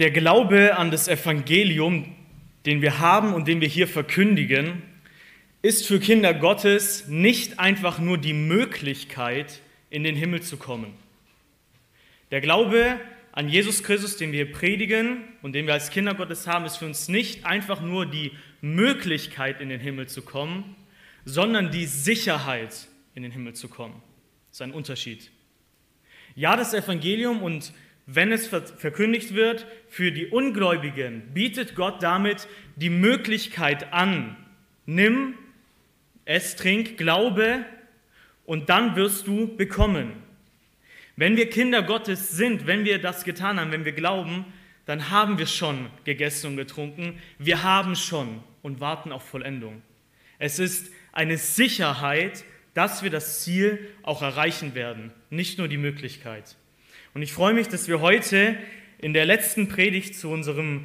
Der Glaube an das Evangelium, den wir haben und den wir hier verkündigen, ist für Kinder Gottes nicht einfach nur die Möglichkeit, in den Himmel zu kommen. Der Glaube an Jesus Christus, den wir predigen und den wir als Kinder Gottes haben, ist für uns nicht einfach nur die Möglichkeit, in den Himmel zu kommen, sondern die Sicherheit, in den Himmel zu kommen. Das ist ein Unterschied. Ja, das Evangelium und wenn es verkündigt wird für die Ungläubigen, bietet Gott damit die Möglichkeit an, nimm, es, trink, glaube und dann wirst du bekommen. Wenn wir Kinder Gottes sind, wenn wir das getan haben, wenn wir glauben, dann haben wir schon gegessen und getrunken. Wir haben schon und warten auf Vollendung. Es ist eine Sicherheit, dass wir das Ziel auch erreichen werden, nicht nur die Möglichkeit. Und ich freue mich, dass wir heute in der letzten Predigt zu unserem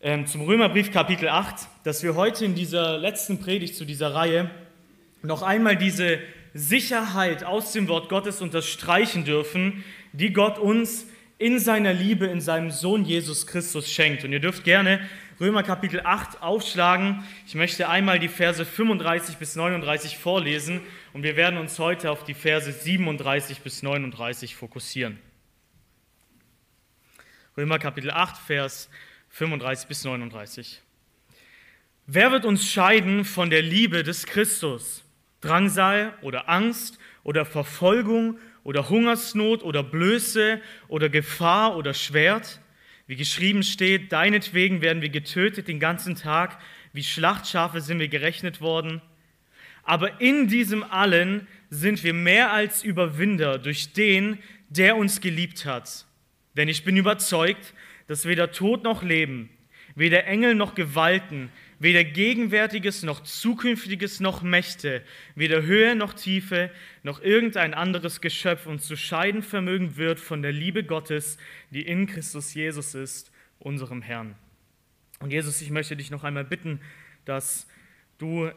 ähm, zum Römerbrief Kapitel 8, dass wir heute in dieser letzten Predigt zu dieser Reihe noch einmal diese Sicherheit aus dem Wort Gottes unterstreichen dürfen, die Gott uns in seiner Liebe in seinem Sohn Jesus Christus schenkt. Und ihr dürft gerne Römer Kapitel 8 aufschlagen. Ich möchte einmal die Verse 35 bis 39 vorlesen und wir werden uns heute auf die Verse 37 bis 39 fokussieren. Römer Kapitel 8, Vers 35 bis 39. Wer wird uns scheiden von der Liebe des Christus? Drangsal oder Angst oder Verfolgung oder Hungersnot oder Blöße oder Gefahr oder Schwert. Wie geschrieben steht, deinetwegen werden wir getötet den ganzen Tag, wie Schlachtschafe sind wir gerechnet worden. Aber in diesem allen sind wir mehr als Überwinder durch den, der uns geliebt hat. Denn ich bin überzeugt, dass weder Tod noch Leben, weder Engel noch Gewalten, weder Gegenwärtiges noch Zukünftiges noch Mächte, weder Höhe noch Tiefe noch irgendein anderes Geschöpf uns zu scheiden vermögen wird von der Liebe Gottes, die in Christus Jesus ist, unserem Herrn. Und Jesus, ich möchte dich noch einmal bitten, dass du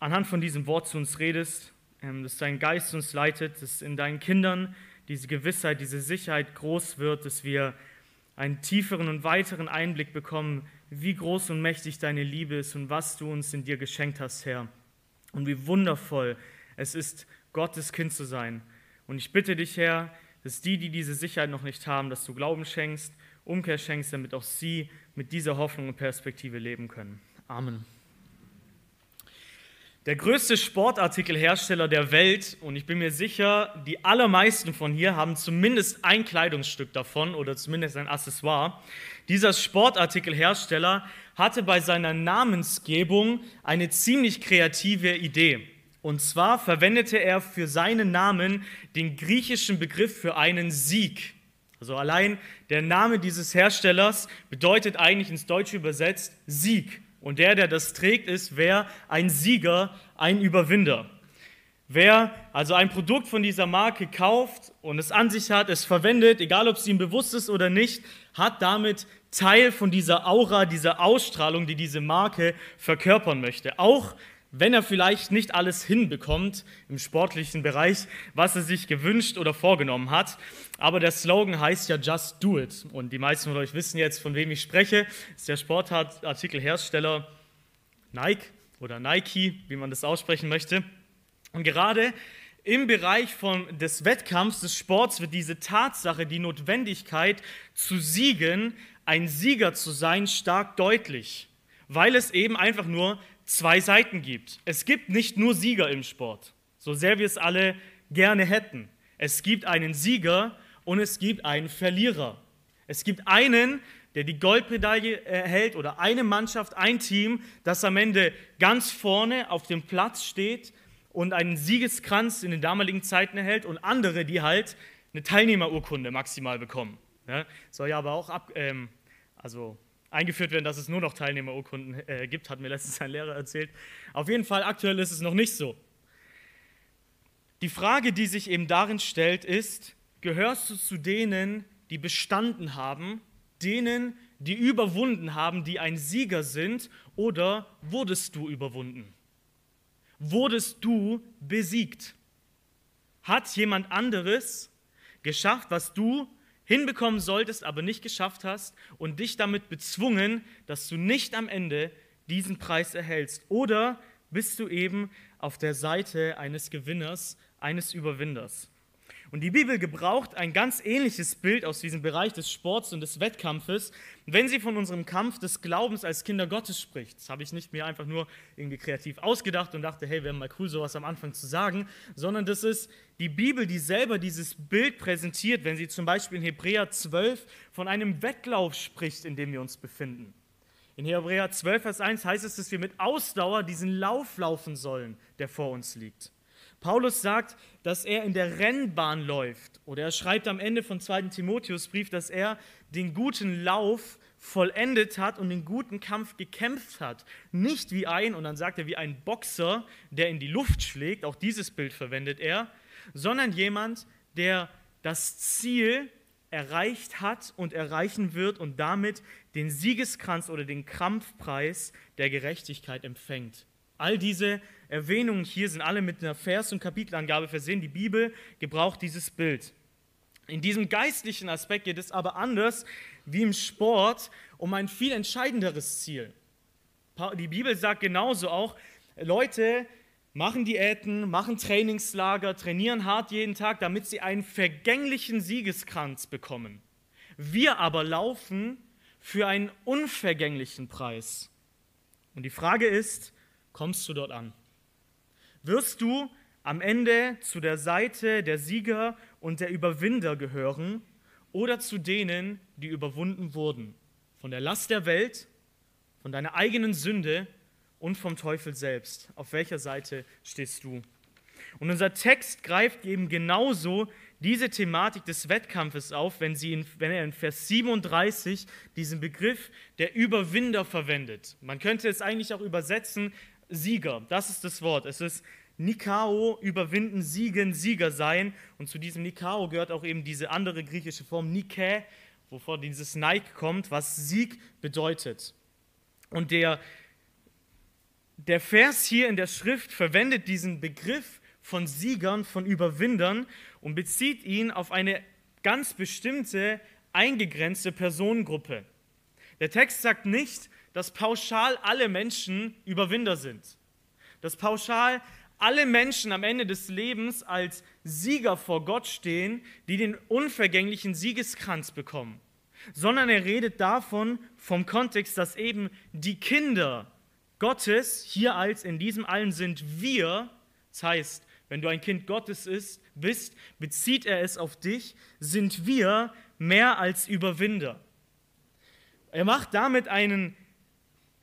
anhand von diesem Wort zu uns redest, ähm, dass dein Geist uns leitet, dass in deinen Kindern diese Gewissheit, diese Sicherheit groß wird, dass wir einen tieferen und weiteren Einblick bekommen wie groß und mächtig deine Liebe ist und was du uns in dir geschenkt hast, Herr. Und wie wundervoll es ist, Gottes Kind zu sein. Und ich bitte dich, Herr, dass die, die diese Sicherheit noch nicht haben, dass du Glauben schenkst, Umkehr schenkst, damit auch sie mit dieser Hoffnung und Perspektive leben können. Amen. Der größte Sportartikelhersteller der Welt, und ich bin mir sicher, die allermeisten von hier haben zumindest ein Kleidungsstück davon oder zumindest ein Accessoire. Dieser Sportartikelhersteller hatte bei seiner Namensgebung eine ziemlich kreative Idee. Und zwar verwendete er für seinen Namen den griechischen Begriff für einen Sieg. Also allein der Name dieses Herstellers bedeutet eigentlich ins Deutsche übersetzt Sieg. Und der, der das trägt, ist wer? Ein Sieger, ein Überwinder. Wer also ein Produkt von dieser Marke kauft und es an sich hat, es verwendet, egal ob es ihm bewusst ist oder nicht, hat damit Teil von dieser Aura, dieser Ausstrahlung, die diese Marke verkörpern möchte. Auch wenn er vielleicht nicht alles hinbekommt im sportlichen Bereich, was er sich gewünscht oder vorgenommen hat. Aber der Slogan heißt ja Just Do It. Und die meisten von euch wissen jetzt, von wem ich spreche. Das ist der Sportartikelhersteller Nike oder Nike, wie man das aussprechen möchte. Und gerade im Bereich von, des Wettkampfs, des Sports wird diese Tatsache, die Notwendigkeit zu siegen, ein Sieger zu sein, stark deutlich, weil es eben einfach nur zwei Seiten gibt. Es gibt nicht nur Sieger im Sport, so sehr wir es alle gerne hätten. Es gibt einen Sieger und es gibt einen Verlierer. Es gibt einen, der die Goldmedaille erhält oder eine Mannschaft, ein Team, das am Ende ganz vorne auf dem Platz steht und einen Siegeskranz in den damaligen Zeiten erhält und andere, die halt eine Teilnehmerurkunde maximal bekommen. Ja, soll ja aber auch ab, ähm, also eingeführt werden, dass es nur noch Teilnehmerurkunden äh, gibt, hat mir letztens ein Lehrer erzählt. Auf jeden Fall, aktuell ist es noch nicht so. Die Frage, die sich eben darin stellt, ist, gehörst du zu denen, die bestanden haben, denen, die überwunden haben, die ein Sieger sind, oder wurdest du überwunden? Wurdest du besiegt? Hat jemand anderes geschafft, was du hinbekommen solltest, aber nicht geschafft hast und dich damit bezwungen, dass du nicht am Ende diesen Preis erhältst? Oder bist du eben auf der Seite eines Gewinners, eines Überwinders? Und die Bibel gebraucht ein ganz ähnliches Bild aus diesem Bereich des Sports und des Wettkampfes, wenn sie von unserem Kampf des Glaubens als Kinder Gottes spricht. Das habe ich nicht mir einfach nur irgendwie kreativ ausgedacht und dachte, hey, wäre mal cool, sowas am Anfang zu sagen, sondern das ist die Bibel, die selber dieses Bild präsentiert, wenn sie zum Beispiel in Hebräer 12 von einem Wettlauf spricht, in dem wir uns befinden. In Hebräer 12, Vers 1 heißt es, dass wir mit Ausdauer diesen Lauf laufen sollen, der vor uns liegt. Paulus sagt, dass er in der Rennbahn läuft. Oder er schreibt am Ende von 2. Timotheusbrief, dass er den guten Lauf vollendet hat und den guten Kampf gekämpft hat. Nicht wie ein, und dann sagt er, wie ein Boxer, der in die Luft schlägt, auch dieses Bild verwendet er, sondern jemand, der das Ziel erreicht hat und erreichen wird und damit den Siegeskranz oder den Kampfpreis der Gerechtigkeit empfängt. All diese Erwähnungen hier sind alle mit einer Vers- und Kapitelangabe versehen. Die Bibel gebraucht dieses Bild. In diesem geistlichen Aspekt geht es aber anders wie im Sport um ein viel entscheidenderes Ziel. Die Bibel sagt genauso auch, Leute machen Diäten, machen Trainingslager, trainieren hart jeden Tag, damit sie einen vergänglichen Siegeskranz bekommen. Wir aber laufen für einen unvergänglichen Preis. Und die Frage ist, kommst du dort an? Wirst du am Ende zu der Seite der Sieger und der Überwinder gehören oder zu denen, die überwunden wurden? Von der Last der Welt, von deiner eigenen Sünde und vom Teufel selbst. Auf welcher Seite stehst du? Und unser Text greift eben genauso diese Thematik des Wettkampfes auf, wenn, sie in, wenn er in Vers 37 diesen Begriff der Überwinder verwendet. Man könnte es eigentlich auch übersetzen Sieger. Das ist das Wort. Es ist Nikao, überwinden, siegen, Sieger sein. Und zu diesem Nikao gehört auch eben diese andere griechische Form Nike, wovor dieses Nike kommt, was Sieg bedeutet. Und der, der Vers hier in der Schrift verwendet diesen Begriff von Siegern, von Überwindern und bezieht ihn auf eine ganz bestimmte, eingegrenzte Personengruppe. Der Text sagt nicht, dass pauschal alle Menschen Überwinder sind. Dass pauschal alle Menschen am Ende des Lebens als Sieger vor Gott stehen, die den unvergänglichen Siegeskranz bekommen. Sondern er redet davon, vom Kontext, dass eben die Kinder Gottes, hier als in diesem allen sind wir, das heißt, wenn du ein Kind Gottes ist, bist, bezieht er es auf dich, sind wir mehr als Überwinder. Er macht damit einen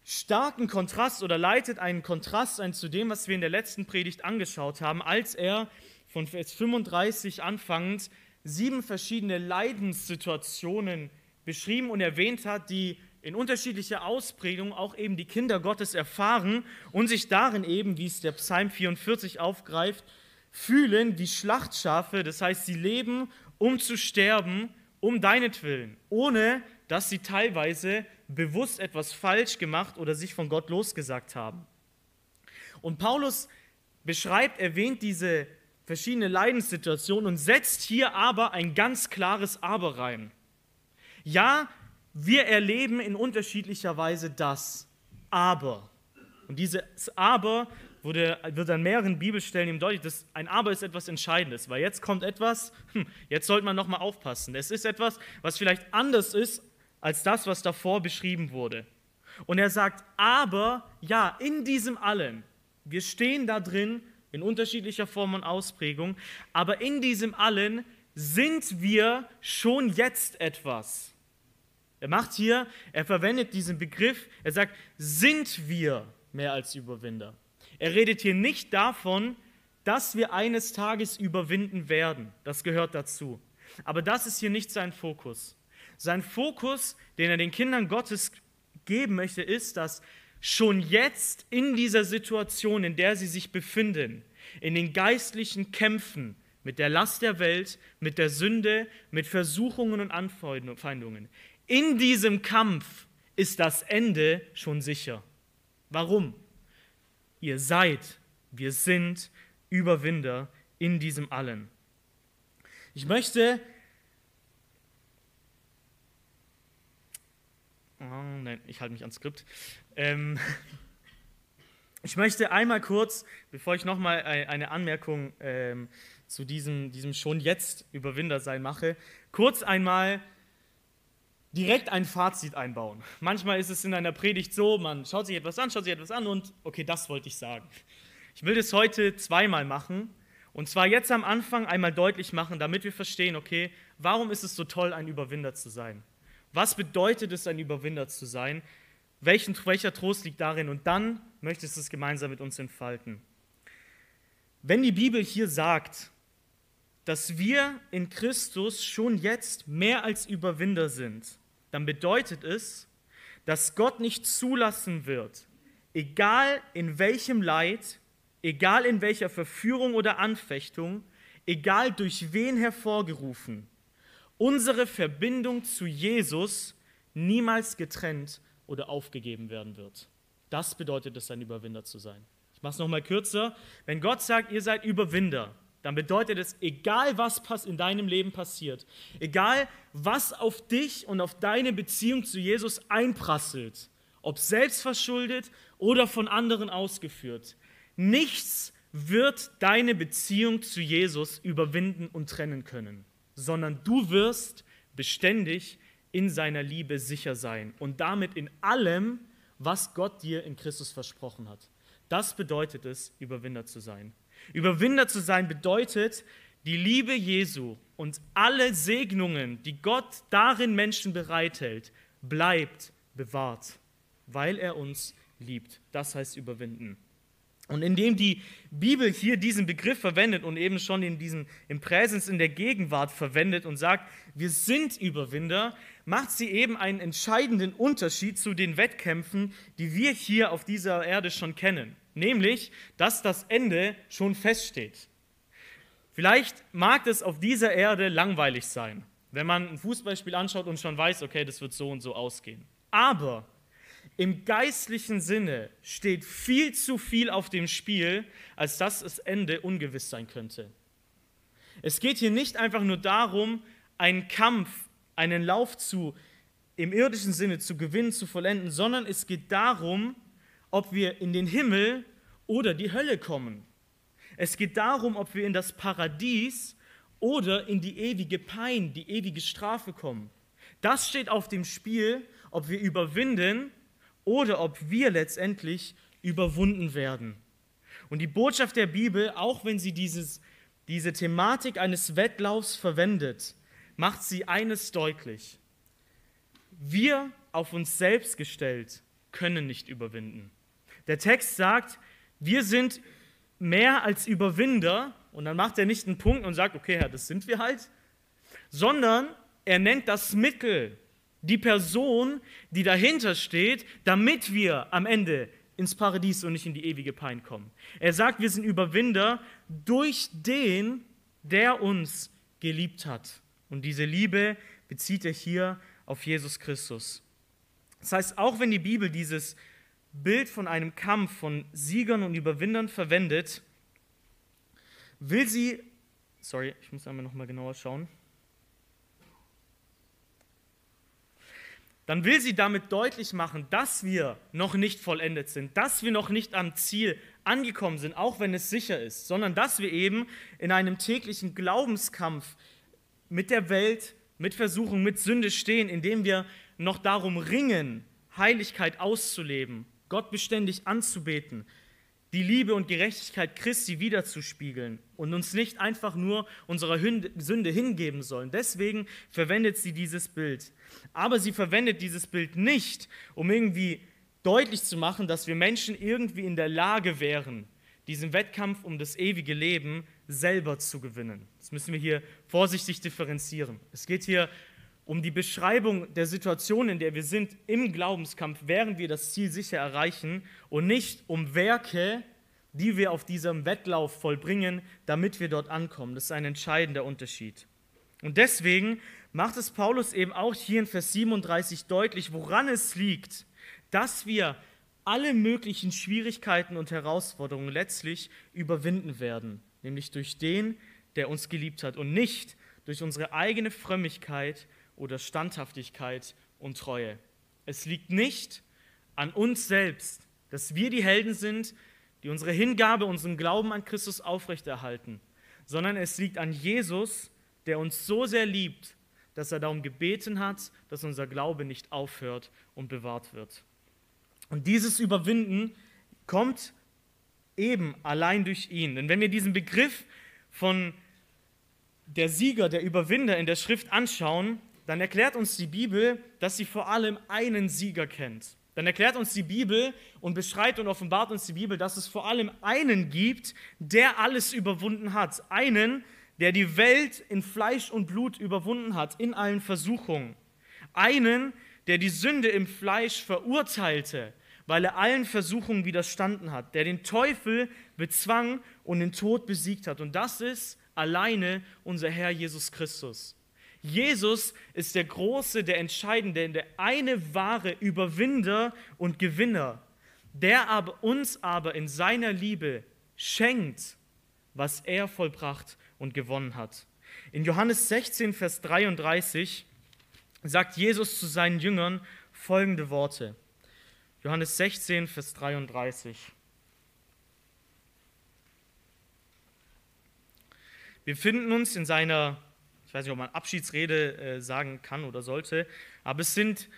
starken Kontrast oder leitet einen Kontrast ein zu dem, was wir in der letzten Predigt angeschaut haben, als er von Vers 35 anfangend sieben verschiedene Leidenssituationen beschrieben und erwähnt hat, die in unterschiedlicher Ausprägung auch eben die Kinder Gottes erfahren und sich darin eben, wie es der Psalm 44 aufgreift, fühlen wie Schlachtschafe, das heißt, sie leben, um zu sterben, um deinetwillen, ohne dass sie teilweise bewusst etwas falsch gemacht oder sich von Gott losgesagt haben. Und Paulus beschreibt, erwähnt diese verschiedene Leidenssituationen und setzt hier aber ein ganz klares Aber rein. Ja, wir erleben in unterschiedlicher Weise das Aber. Und dieses Aber wurde, wird an mehreren Bibelstellen ihm deutlich, dass ein Aber ist etwas Entscheidendes, weil jetzt kommt etwas, hm, jetzt sollte man nochmal aufpassen. Es ist etwas, was vielleicht anders ist als das, was davor beschrieben wurde. Und er sagt, aber ja, in diesem allen, wir stehen da drin in unterschiedlicher Form und Ausprägung, aber in diesem allen sind wir schon jetzt etwas. Er macht hier, er verwendet diesen Begriff, er sagt, sind wir mehr als Überwinder. Er redet hier nicht davon, dass wir eines Tages überwinden werden. Das gehört dazu. Aber das ist hier nicht sein Fokus. Sein Fokus, den er den Kindern Gottes geben möchte, ist, dass schon jetzt in dieser Situation, in der sie sich befinden, in den geistlichen Kämpfen mit der Last der Welt, mit der Sünde, mit Versuchungen und Anfeindungen, in diesem Kampf ist das Ende schon sicher. Warum? Ihr seid, wir sind Überwinder in diesem allen. Ich möchte Nein, ich halte mich ans Skript. Ähm, ich möchte einmal kurz, bevor ich nochmal eine Anmerkung ähm, zu diesem, diesem schon jetzt Überwinder sein mache, kurz einmal direkt ein Fazit einbauen. Manchmal ist es in einer Predigt so, man schaut sich etwas an, schaut sich etwas an und okay, das wollte ich sagen. Ich will das heute zweimal machen und zwar jetzt am Anfang einmal deutlich machen, damit wir verstehen, okay, warum ist es so toll, ein Überwinder zu sein? Was bedeutet es, ein Überwinder zu sein? Welchen, welcher Trost liegt darin? Und dann möchtest du es gemeinsam mit uns entfalten. Wenn die Bibel hier sagt, dass wir in Christus schon jetzt mehr als Überwinder sind, dann bedeutet es, dass Gott nicht zulassen wird, egal in welchem Leid, egal in welcher Verführung oder Anfechtung, egal durch wen hervorgerufen, unsere Verbindung zu Jesus niemals getrennt oder aufgegeben werden wird. Das bedeutet es, ein Überwinder zu sein. Ich mache es nochmal kürzer. Wenn Gott sagt, ihr seid Überwinder, dann bedeutet es, egal was in deinem Leben passiert, egal was auf dich und auf deine Beziehung zu Jesus einprasselt, ob selbstverschuldet oder von anderen ausgeführt, nichts wird deine Beziehung zu Jesus überwinden und trennen können, sondern du wirst beständig in seiner Liebe sicher sein und damit in allem, was Gott dir in Christus versprochen hat. Das bedeutet es, Überwinder zu sein. Überwinder zu sein bedeutet, die Liebe Jesu und alle Segnungen, die Gott darin Menschen bereithält, bleibt bewahrt, weil er uns liebt. Das heißt überwinden. Und indem die Bibel hier diesen Begriff verwendet und eben schon in diesem, im Präsens in der Gegenwart verwendet und sagt, wir sind Überwinder, macht sie eben einen entscheidenden Unterschied zu den Wettkämpfen, die wir hier auf dieser Erde schon kennen. Nämlich, dass das Ende schon feststeht. Vielleicht mag es auf dieser Erde langweilig sein, wenn man ein Fußballspiel anschaut und schon weiß, okay, das wird so und so ausgehen. Aber im geistlichen Sinne steht viel zu viel auf dem Spiel, als dass das Ende ungewiss sein könnte. Es geht hier nicht einfach nur darum, einen Kampf, einen Lauf zu, im irdischen Sinne zu gewinnen, zu vollenden, sondern es geht darum, ob wir in den Himmel oder die Hölle kommen. Es geht darum, ob wir in das Paradies oder in die ewige Pein, die ewige Strafe kommen. Das steht auf dem Spiel, ob wir überwinden oder ob wir letztendlich überwunden werden. Und die Botschaft der Bibel, auch wenn sie dieses, diese Thematik eines Wettlaufs verwendet, macht sie eines deutlich. Wir auf uns selbst gestellt können nicht überwinden. Der Text sagt, wir sind mehr als Überwinder, und dann macht er nicht einen Punkt und sagt, okay, Herr, das sind wir halt, sondern er nennt das Mittel, die Person, die dahinter steht, damit wir am Ende ins Paradies und nicht in die ewige Pein kommen. Er sagt, wir sind Überwinder durch den, der uns geliebt hat. Und diese Liebe bezieht er hier auf Jesus Christus. Das heißt, auch wenn die Bibel dieses Bild von einem Kampf von Siegern und Überwindern verwendet, will sie, sorry, ich muss einmal nochmal genauer schauen, dann will sie damit deutlich machen, dass wir noch nicht vollendet sind, dass wir noch nicht am Ziel angekommen sind, auch wenn es sicher ist, sondern dass wir eben in einem täglichen Glaubenskampf mit der Welt, mit Versuchung, mit Sünde stehen, indem wir noch darum ringen, Heiligkeit auszuleben, Gott beständig anzubeten, die Liebe und Gerechtigkeit Christi wiederzuspiegeln und uns nicht einfach nur unserer Sünde hingeben sollen. Deswegen verwendet sie dieses Bild. Aber sie verwendet dieses Bild nicht, um irgendwie deutlich zu machen, dass wir Menschen irgendwie in der Lage wären, diesen Wettkampf um das ewige Leben selber zu gewinnen. Das müssen wir hier vorsichtig differenzieren. Es geht hier um die Beschreibung der Situation, in der wir sind im Glaubenskampf, während wir das Ziel sicher erreichen und nicht um Werke, die wir auf diesem Wettlauf vollbringen, damit wir dort ankommen. Das ist ein entscheidender Unterschied. Und deswegen macht es Paulus eben auch hier in Vers 37 deutlich, woran es liegt, dass wir alle möglichen Schwierigkeiten und Herausforderungen letztlich überwinden werden, nämlich durch den, der uns geliebt hat und nicht durch unsere eigene Frömmigkeit oder Standhaftigkeit und Treue. Es liegt nicht an uns selbst, dass wir die Helden sind, die unsere Hingabe, unseren Glauben an Christus aufrechterhalten, sondern es liegt an Jesus, der uns so sehr liebt, dass er darum gebeten hat, dass unser Glaube nicht aufhört und bewahrt wird. Und dieses Überwinden kommt eben allein durch ihn. Denn wenn wir diesen Begriff von der Sieger, der Überwinder in der Schrift anschauen, dann erklärt uns die Bibel, dass sie vor allem einen Sieger kennt. Dann erklärt uns die Bibel und beschreibt und offenbart uns die Bibel, dass es vor allem einen gibt, der alles überwunden hat. Einen, der die Welt in Fleisch und Blut überwunden hat, in allen Versuchungen. Einen, der die Sünde im Fleisch verurteilte, weil er allen Versuchungen widerstanden hat, der den Teufel bezwang und den Tod besiegt hat. Und das ist alleine unser Herr Jesus Christus. Jesus ist der große, der entscheidende, der eine wahre Überwinder und Gewinner, der aber uns aber in seiner Liebe schenkt, was er vollbracht und gewonnen hat. In Johannes 16, Vers 33 sagt Jesus zu seinen Jüngern folgende Worte. Johannes 16, Vers 33. Wir finden uns in seiner ich weiß nicht, ob man Abschiedsrede äh, sagen kann oder sollte, aber es sind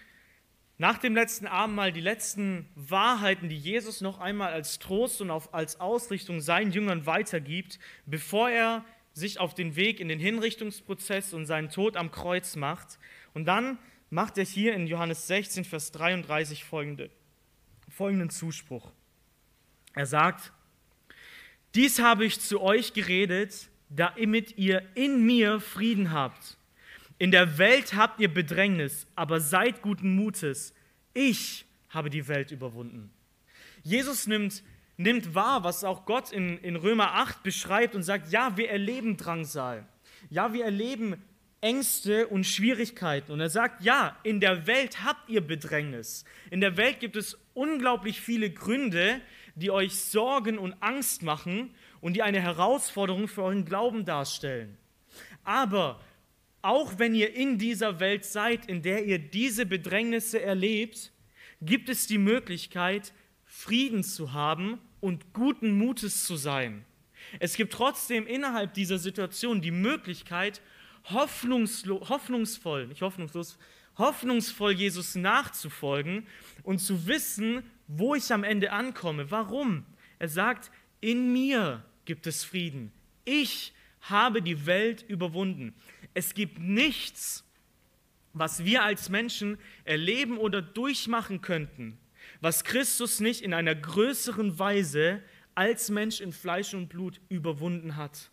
nach dem letzten Abendmahl die letzten Wahrheiten, die Jesus noch einmal als Trost und als Ausrichtung seinen Jüngern weitergibt, bevor er sich auf den Weg in den Hinrichtungsprozess und seinen Tod am Kreuz macht. Und dann macht er hier in Johannes 16, Vers 33 folgende, folgenden Zuspruch. Er sagt, dies habe ich zu euch geredet, damit ihr in mir Frieden habt. In der Welt habt ihr Bedrängnis, aber seid guten Mutes. Ich habe die Welt überwunden. Jesus nimmt, nimmt wahr, was auch Gott in, in Römer 8 beschreibt und sagt, ja, wir erleben Drangsal. Ja, wir erleben Ängste und Schwierigkeiten. Und er sagt, ja, in der Welt habt ihr Bedrängnis. In der Welt gibt es unglaublich viele Gründe, die euch Sorgen und Angst machen und die eine Herausforderung für euren Glauben darstellen. Aber auch wenn ihr in dieser Welt seid, in der ihr diese Bedrängnisse erlebt, gibt es die Möglichkeit, Frieden zu haben und guten Mutes zu sein. Es gibt trotzdem innerhalb dieser Situation die Möglichkeit, hoffnungsvoll, nicht hoffnungslos, hoffnungsvoll Jesus nachzufolgen und zu wissen, wo ich am Ende ankomme. Warum? Er sagt, in mir gibt es Frieden. Ich habe die Welt überwunden. Es gibt nichts, was wir als Menschen erleben oder durchmachen könnten, was Christus nicht in einer größeren Weise als Mensch in Fleisch und Blut überwunden hat.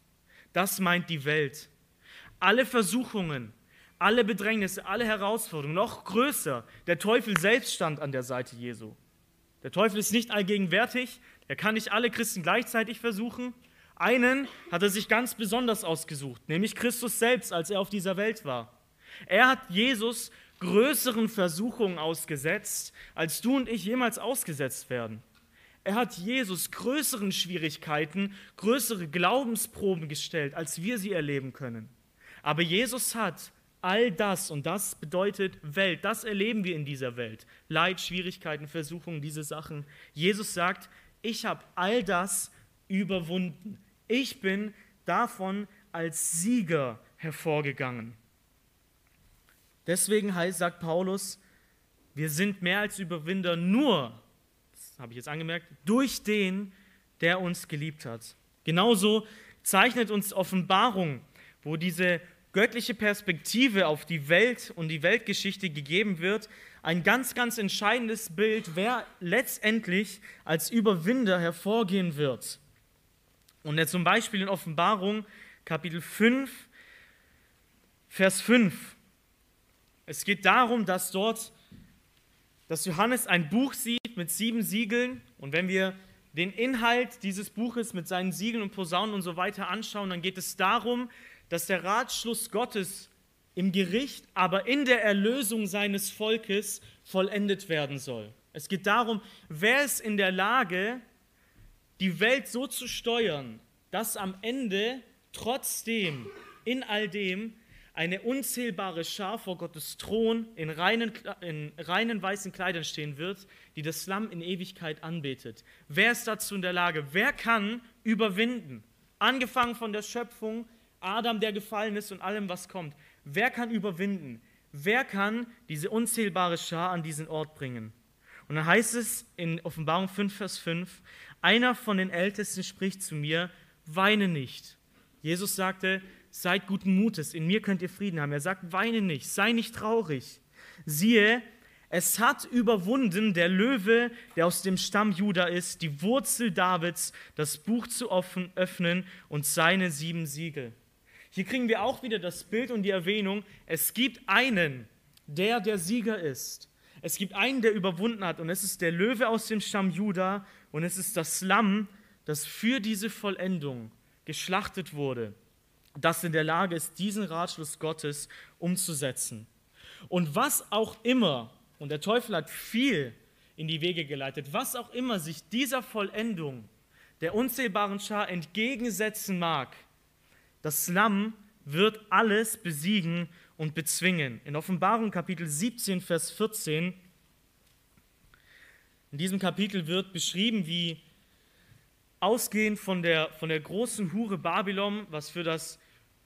Das meint die Welt. Alle Versuchungen, alle Bedrängnisse, alle Herausforderungen, noch größer, der Teufel selbst stand an der Seite Jesu. Der Teufel ist nicht allgegenwärtig, er kann nicht alle Christen gleichzeitig versuchen. Einen hat er sich ganz besonders ausgesucht, nämlich Christus selbst, als er auf dieser Welt war. Er hat Jesus größeren Versuchungen ausgesetzt, als du und ich jemals ausgesetzt werden. Er hat Jesus größeren Schwierigkeiten, größere Glaubensproben gestellt, als wir sie erleben können. Aber Jesus hat all das, und das bedeutet Welt, das erleben wir in dieser Welt. Leid, Schwierigkeiten, Versuchungen, diese Sachen. Jesus sagt, ich habe all das überwunden. Ich bin davon als Sieger hervorgegangen. Deswegen heißt, sagt Paulus, wir sind mehr als Überwinder nur, das habe ich jetzt angemerkt, durch den, der uns geliebt hat. Genauso zeichnet uns Offenbarung, wo diese göttliche Perspektive auf die Welt und die Weltgeschichte gegeben wird, ein ganz, ganz entscheidendes Bild, wer letztendlich als Überwinder hervorgehen wird. Und er zum Beispiel in Offenbarung Kapitel 5, Vers 5. Es geht darum, dass dort, dass Johannes ein Buch sieht mit sieben Siegeln. Und wenn wir den Inhalt dieses Buches mit seinen Siegeln und Posaunen und so weiter anschauen, dann geht es darum, dass der Ratschluss Gottes im Gericht, aber in der Erlösung seines Volkes vollendet werden soll. Es geht darum, wer ist in der Lage, die Welt so zu steuern, dass am Ende trotzdem in all dem eine unzählbare Schar vor Gottes Thron in reinen, in reinen weißen Kleidern stehen wird, die das Lamm in Ewigkeit anbetet. Wer ist dazu in der Lage? Wer kann überwinden? Angefangen von der Schöpfung, Adam, der gefallen ist und allem, was kommt. Wer kann überwinden? Wer kann diese unzählbare Schar an diesen Ort bringen? Und dann heißt es in Offenbarung 5, Vers 5, einer von den Ältesten spricht zu mir, weine nicht. Jesus sagte, seid guten Mutes, in mir könnt ihr Frieden haben. Er sagt, weine nicht, sei nicht traurig. Siehe, es hat überwunden der Löwe, der aus dem Stamm Juda ist, die Wurzel Davids, das Buch zu öffnen und seine sieben Siegel. Hier kriegen wir auch wieder das Bild und die Erwähnung, es gibt einen, der der Sieger ist. Es gibt einen, der überwunden hat und es ist der Löwe aus dem Stamm Juda und es ist das Lamm, das für diese Vollendung geschlachtet wurde das in der Lage ist, diesen Ratschluss Gottes umzusetzen. Und was auch immer, und der Teufel hat viel in die Wege geleitet, was auch immer sich dieser Vollendung der unzählbaren Schar entgegensetzen mag, das Lamm wird alles besiegen und bezwingen. In Offenbarung Kapitel 17, Vers 14, in diesem Kapitel wird beschrieben, wie ausgehend von der, von der großen Hure Babylon, was für das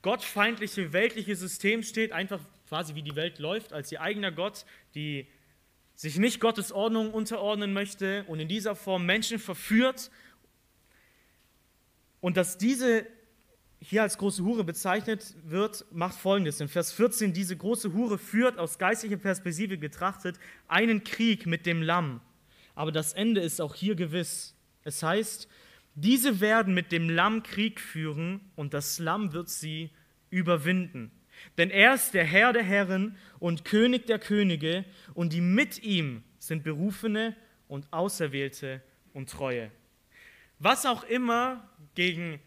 gottfeindliche weltliche System steht, einfach quasi wie die Welt läuft, als ihr eigener Gott, die sich nicht Gottes Ordnung unterordnen möchte und in dieser Form Menschen verführt. Und dass diese hier als große Hure bezeichnet wird, macht folgendes. In Vers 14, diese große Hure führt aus geistlicher Perspektive betrachtet einen Krieg mit dem Lamm. Aber das Ende ist auch hier gewiss. Es heißt, diese werden mit dem Lamm Krieg führen und das Lamm wird sie überwinden. Denn er ist der Herr der Herren und König der Könige und die mit ihm sind Berufene und Auserwählte und Treue. Was auch immer gegen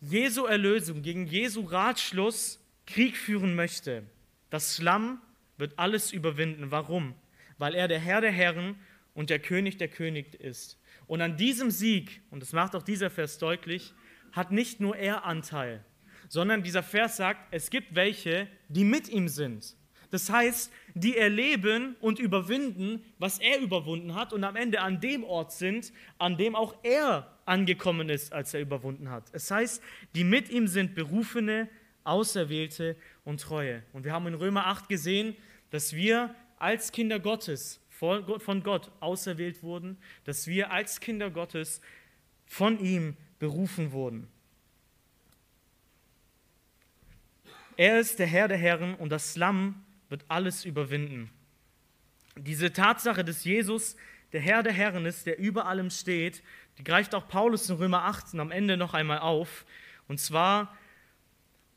Jesu Erlösung, gegen Jesu Ratschluss Krieg führen möchte, das Lamm wird alles überwinden. Warum? Weil er der Herr der Herren und der König der Könige ist. Und an diesem Sieg, und das macht auch dieser Vers deutlich, hat nicht nur er Anteil, sondern dieser Vers sagt, es gibt welche, die mit ihm sind. Das heißt, die erleben und überwinden, was er überwunden hat und am Ende an dem Ort sind, an dem auch er angekommen ist, als er überwunden hat. Es heißt, die mit ihm sind Berufene, Auserwählte und Treue. Und wir haben in Römer 8 gesehen, dass wir als Kinder Gottes von Gott auserwählt wurden, dass wir als Kinder Gottes von ihm berufen wurden. Er ist der Herr der Herren und das Lamm wird alles überwinden. Diese Tatsache, dass Jesus der Herr der Herren ist, der über allem steht, die greift auch Paulus in Römer 18 am Ende noch einmal auf. Und zwar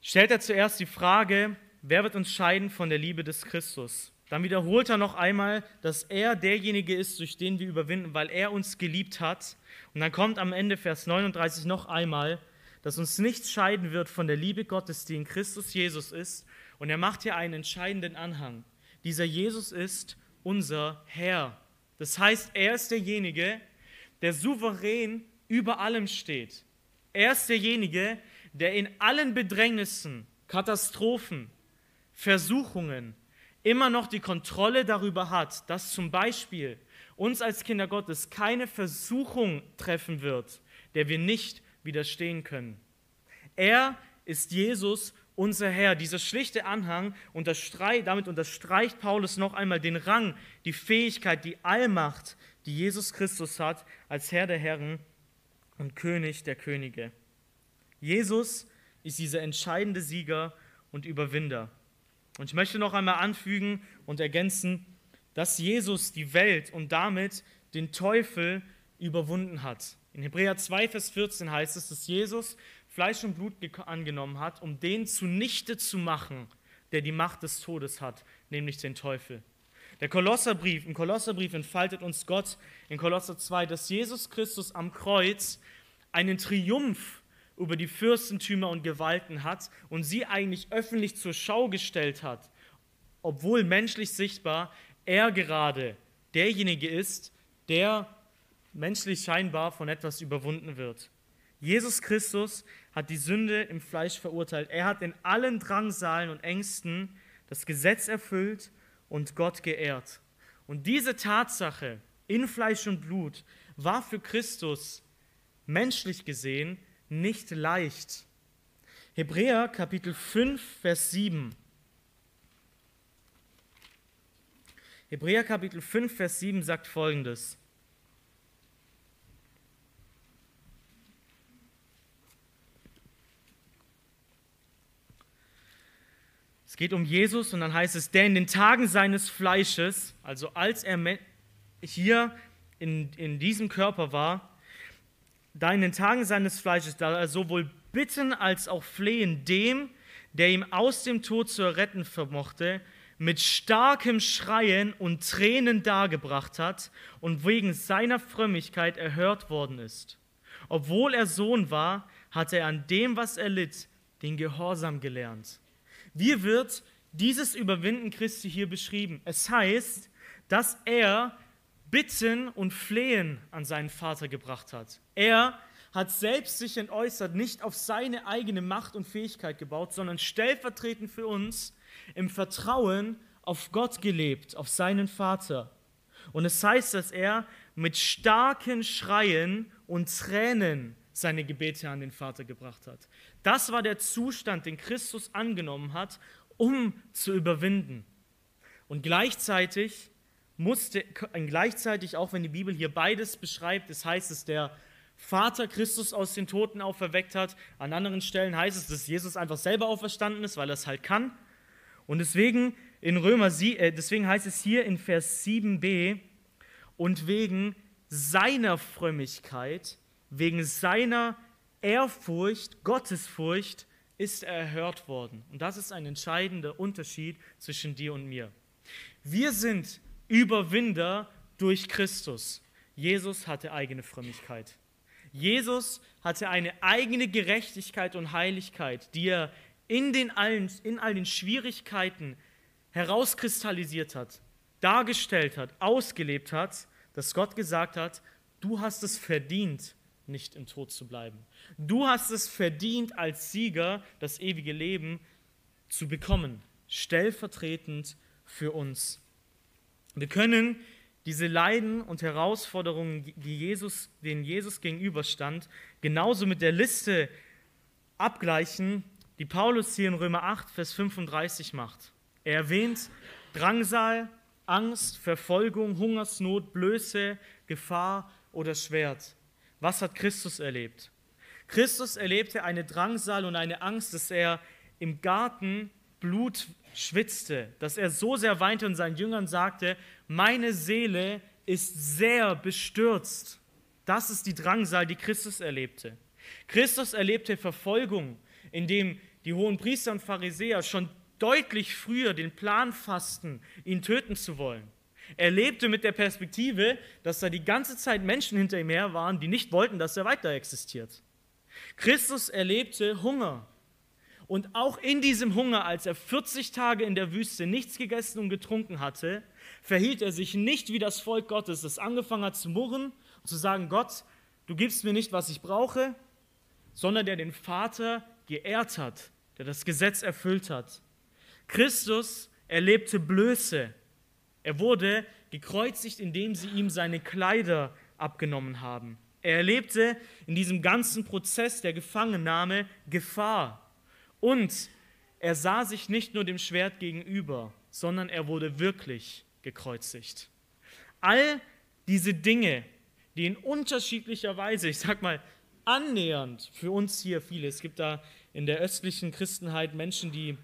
stellt er zuerst die Frage, wer wird uns scheiden von der Liebe des Christus? Dann wiederholt er noch einmal, dass er derjenige ist, durch den wir überwinden, weil er uns geliebt hat. Und dann kommt am Ende Vers 39 noch einmal, dass uns nichts scheiden wird von der Liebe Gottes, die in Christus Jesus ist. Und er macht hier einen entscheidenden Anhang. Dieser Jesus ist unser Herr. Das heißt, er ist derjenige, der souverän über allem steht. Er ist derjenige, der in allen Bedrängnissen, Katastrophen, Versuchungen, immer noch die Kontrolle darüber hat, dass zum Beispiel uns als Kinder Gottes keine Versuchung treffen wird, der wir nicht widerstehen können. Er ist Jesus, unser Herr. Dieser schlichte Anhang, unterstreicht, damit unterstreicht Paulus noch einmal den Rang, die Fähigkeit, die Allmacht, die Jesus Christus hat als Herr der Herren und König der Könige. Jesus ist dieser entscheidende Sieger und Überwinder. Und ich möchte noch einmal anfügen und ergänzen, dass Jesus die Welt und damit den Teufel überwunden hat. In Hebräer 2, Vers 14 heißt es, dass Jesus Fleisch und Blut angenommen hat, um den zunichte zu machen, der die Macht des Todes hat, nämlich den Teufel. Der Kolosserbrief, im Kolosserbrief entfaltet uns Gott in Kolosser 2, dass Jesus Christus am Kreuz einen Triumph über die Fürstentümer und Gewalten hat und sie eigentlich öffentlich zur Schau gestellt hat, obwohl menschlich sichtbar er gerade derjenige ist, der menschlich scheinbar von etwas überwunden wird. Jesus Christus hat die Sünde im Fleisch verurteilt. Er hat in allen Drangsalen und Ängsten das Gesetz erfüllt und Gott geehrt. Und diese Tatsache in Fleisch und Blut war für Christus menschlich gesehen nicht leicht. Hebräer Kapitel 5, Vers 7. Hebräer Kapitel 5, Vers 7 sagt folgendes. Geht um Jesus und dann heißt es, der in den Tagen seines Fleisches, also als er hier in, in diesem Körper war, da in den Tagen seines Fleisches, da er sowohl bitten als auch flehen dem, der ihm aus dem Tod zu erretten vermochte, mit starkem Schreien und Tränen dargebracht hat und wegen seiner Frömmigkeit erhört worden ist. Obwohl er Sohn war, hatte er an dem, was er litt, den Gehorsam gelernt. Wie wird dieses Überwinden Christi hier beschrieben? Es heißt, dass er Bitten und Flehen an seinen Vater gebracht hat. Er hat selbst sich entäußert, nicht auf seine eigene Macht und Fähigkeit gebaut, sondern stellvertretend für uns im Vertrauen auf Gott gelebt, auf seinen Vater. Und es heißt, dass er mit starken Schreien und Tränen seine Gebete an den Vater gebracht hat. Das war der Zustand, den Christus angenommen hat, um zu überwinden. Und gleichzeitig musste, gleichzeitig, auch wenn die Bibel hier beides beschreibt, das heißt es, der Vater Christus aus den Toten auferweckt hat. An anderen Stellen heißt es, dass Jesus einfach selber auferstanden ist, weil er es halt kann. Und deswegen in Römer, äh, deswegen heißt es hier in Vers 7b, und wegen seiner Frömmigkeit, wegen seiner Ehrfurcht, Gottesfurcht ist er erhört worden. Und das ist ein entscheidender Unterschied zwischen dir und mir. Wir sind Überwinder durch Christus. Jesus hatte eigene Frömmigkeit. Jesus hatte eine eigene Gerechtigkeit und Heiligkeit, die er in, den allen, in all den Schwierigkeiten herauskristallisiert hat, dargestellt hat, ausgelebt hat, dass Gott gesagt hat, du hast es verdient, nicht im Tod zu bleiben. Du hast es verdient, als Sieger das ewige Leben zu bekommen, stellvertretend für uns. Wir können diese Leiden und Herausforderungen, die Jesus, denen Jesus gegenüberstand, genauso mit der Liste abgleichen, die Paulus hier in Römer 8, Vers 35 macht. Er erwähnt Drangsal, Angst, Verfolgung, Hungersnot, Blöße, Gefahr oder Schwert. Was hat Christus erlebt? Christus erlebte eine Drangsal und eine Angst, dass er im Garten Blut schwitzte, dass er so sehr weinte und seinen Jüngern sagte, meine Seele ist sehr bestürzt. Das ist die Drangsal, die Christus erlebte. Christus erlebte Verfolgung, indem die hohen Priester und Pharisäer schon deutlich früher den Plan fassten, ihn töten zu wollen. Er lebte mit der Perspektive, dass da die ganze Zeit Menschen hinter ihm her waren, die nicht wollten, dass er weiter existiert. Christus erlebte Hunger. Und auch in diesem Hunger, als er 40 Tage in der Wüste nichts gegessen und getrunken hatte, verhielt er sich nicht wie das Volk Gottes, das angefangen hat zu murren und zu sagen, Gott, du gibst mir nicht, was ich brauche, sondern der den Vater geehrt hat, der das Gesetz erfüllt hat. Christus erlebte Blöße. Er wurde gekreuzigt, indem sie ihm seine Kleider abgenommen haben. Er erlebte in diesem ganzen Prozess der Gefangennahme Gefahr. Und er sah sich nicht nur dem Schwert gegenüber, sondern er wurde wirklich gekreuzigt. All diese Dinge, die in unterschiedlicher Weise, ich sag mal, annähernd für uns hier viele, es gibt da in der östlichen Christenheit Menschen, die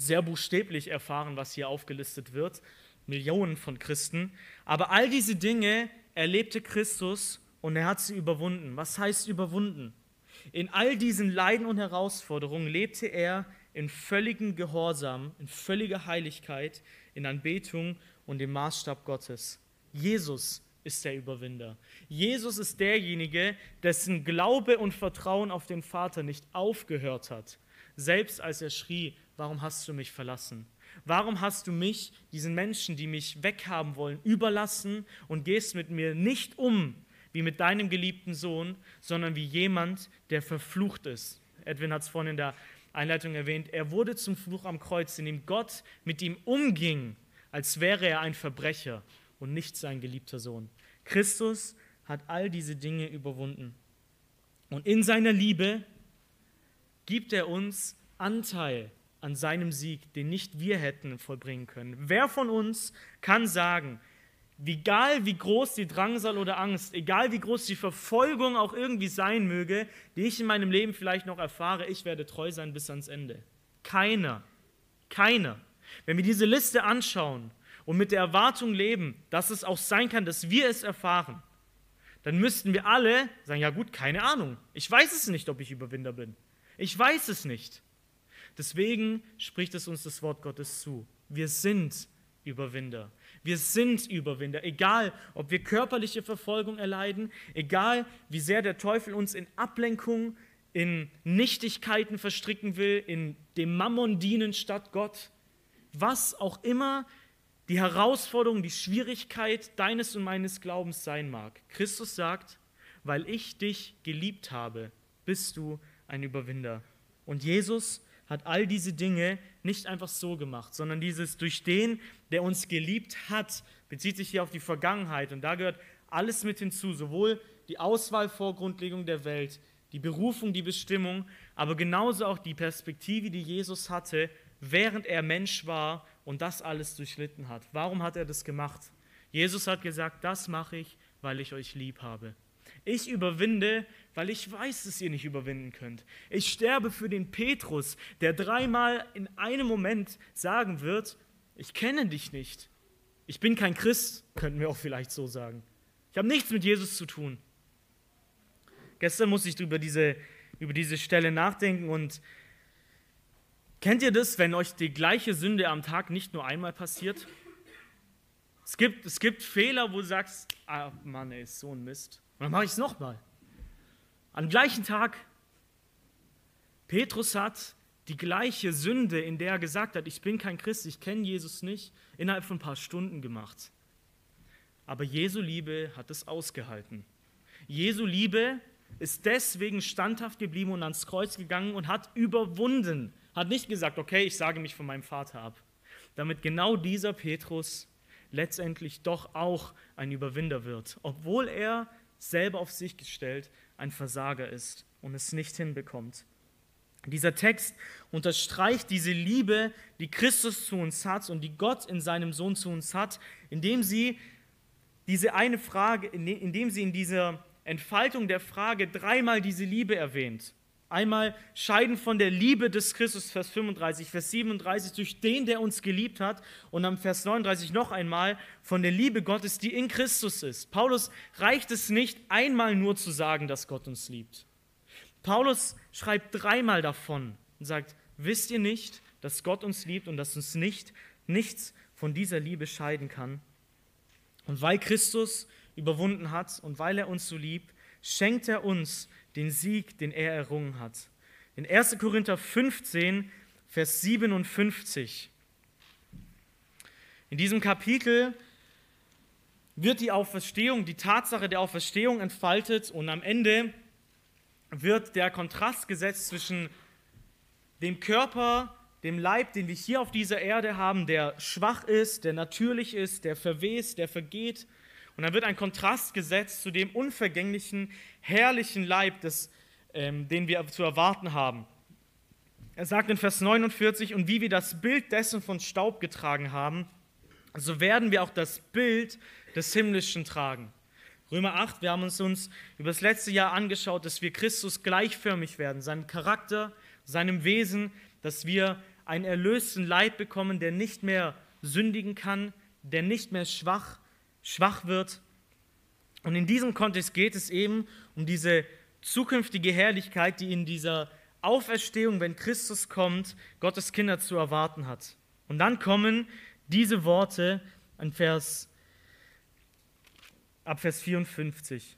sehr buchstäblich erfahren, was hier aufgelistet wird, Millionen von Christen, aber all diese Dinge erlebte Christus und er hat sie überwunden. Was heißt überwunden? In all diesen Leiden und Herausforderungen lebte er in völligem Gehorsam, in völliger Heiligkeit, in Anbetung und im Maßstab Gottes. Jesus ist der Überwinder. Jesus ist derjenige, dessen Glaube und Vertrauen auf den Vater nicht aufgehört hat, selbst als er schrie, warum hast du mich verlassen? Warum hast du mich, diesen Menschen, die mich weghaben wollen, überlassen und gehst mit mir nicht um, wie mit deinem geliebten Sohn, sondern wie jemand, der verflucht ist. Edwin hat es vorhin in der Einleitung erwähnt. Er wurde zum Fluch am Kreuz, in dem Gott mit ihm umging, als wäre er ein Verbrecher und nicht sein geliebter Sohn. Christus hat all diese Dinge überwunden. Und in seiner Liebe gibt er uns Anteil an seinem Sieg, den nicht wir hätten vollbringen können. Wer von uns kann sagen, egal wie groß die Drangsal oder Angst, egal wie groß die Verfolgung auch irgendwie sein möge, die ich in meinem Leben vielleicht noch erfahre, ich werde treu sein bis ans Ende. Keiner, keiner. Wenn wir diese Liste anschauen und mit der Erwartung leben, dass es auch sein kann, dass wir es erfahren, dann müssten wir alle sagen, ja gut, keine Ahnung. Ich weiß es nicht, ob ich Überwinder bin. Ich weiß es nicht. Deswegen spricht es uns das Wort Gottes zu. Wir sind Überwinder. Wir sind Überwinder. Egal, ob wir körperliche Verfolgung erleiden, egal, wie sehr der Teufel uns in Ablenkung, in Nichtigkeiten verstricken will, in dem Mammon dienen statt Gott, was auch immer die Herausforderung, die Schwierigkeit deines und meines Glaubens sein mag. Christus sagt, weil ich dich geliebt habe, bist du ein Überwinder. Und Jesus hat all diese Dinge nicht einfach so gemacht, sondern dieses durch den, der uns geliebt hat, bezieht sich hier auf die Vergangenheit. Und da gehört alles mit hinzu, sowohl die Auswahl vor Grundlegung der Welt, die Berufung, die Bestimmung, aber genauso auch die Perspektive, die Jesus hatte, während er Mensch war und das alles durchlitten hat. Warum hat er das gemacht? Jesus hat gesagt, das mache ich, weil ich euch lieb habe. Ich überwinde, weil ich weiß, dass ihr nicht überwinden könnt. Ich sterbe für den Petrus, der dreimal in einem Moment sagen wird, ich kenne dich nicht. Ich bin kein Christ, könnten wir auch vielleicht so sagen. Ich habe nichts mit Jesus zu tun. Gestern musste ich über diese, über diese Stelle nachdenken und kennt ihr das, wenn euch die gleiche Sünde am Tag nicht nur einmal passiert? Es gibt, es gibt Fehler, wo du sagst, ah Mann, ey, ist so ein Mist. Und dann mache ich es nochmal. Am gleichen Tag. Petrus hat die gleiche Sünde, in der er gesagt hat, ich bin kein Christ, ich kenne Jesus nicht, innerhalb von ein paar Stunden gemacht. Aber Jesu Liebe hat es ausgehalten. Jesu Liebe ist deswegen standhaft geblieben und ans Kreuz gegangen und hat überwunden. Hat nicht gesagt, okay, ich sage mich von meinem Vater ab. Damit genau dieser Petrus letztendlich doch auch ein Überwinder wird, obwohl er selber auf sich gestellt ein Versager ist und es nicht hinbekommt. Dieser Text unterstreicht diese Liebe, die Christus zu uns hat und die Gott in seinem Sohn zu uns hat, indem sie diese eine Frage, indem sie in dieser Entfaltung der Frage dreimal diese Liebe erwähnt. Einmal scheiden von der Liebe des Christus, Vers 35, Vers 37, durch den, der uns geliebt hat. Und am Vers 39 noch einmal von der Liebe Gottes, die in Christus ist. Paulus reicht es nicht, einmal nur zu sagen, dass Gott uns liebt. Paulus schreibt dreimal davon und sagt, wisst ihr nicht, dass Gott uns liebt und dass uns nicht nichts von dieser Liebe scheiden kann? Und weil Christus überwunden hat und weil er uns so liebt, schenkt er uns den Sieg, den er errungen hat. In 1. Korinther 15, Vers 57. In diesem Kapitel wird die Auferstehung, die Tatsache der Auferstehung entfaltet und am Ende wird der Kontrast gesetzt zwischen dem Körper, dem Leib, den wir hier auf dieser Erde haben, der schwach ist, der natürlich ist, der verwest, der vergeht, und dann wird ein Kontrast gesetzt zu dem unvergänglichen, herrlichen Leib, des, ähm, den wir zu erwarten haben. Er sagt in Vers 49, und wie wir das Bild dessen von Staub getragen haben, so werden wir auch das Bild des Himmlischen tragen. Römer 8, wir haben uns uns über das letzte Jahr angeschaut, dass wir Christus gleichförmig werden, seinem Charakter, seinem Wesen, dass wir einen erlösten Leib bekommen, der nicht mehr sündigen kann, der nicht mehr schwach schwach wird. Und in diesem Kontext geht es eben um diese zukünftige Herrlichkeit, die in dieser Auferstehung, wenn Christus kommt, Gottes Kinder zu erwarten hat. Und dann kommen diese Worte an Vers, ab Vers 54.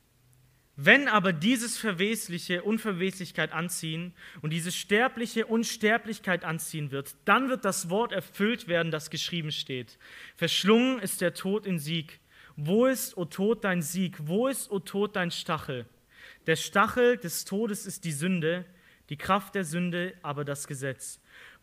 Wenn aber dieses Verwesliche Unverweslichkeit anziehen und dieses Sterbliche Unsterblichkeit anziehen wird, dann wird das Wort erfüllt werden, das geschrieben steht. Verschlungen ist der Tod in Sieg Wo ist, o Tod, dein Sieg? Wo ist, o Tod, dein Stachel? Der Stachel des Todes ist die Sünde, die Kraft der Sünde aber das Gesetz.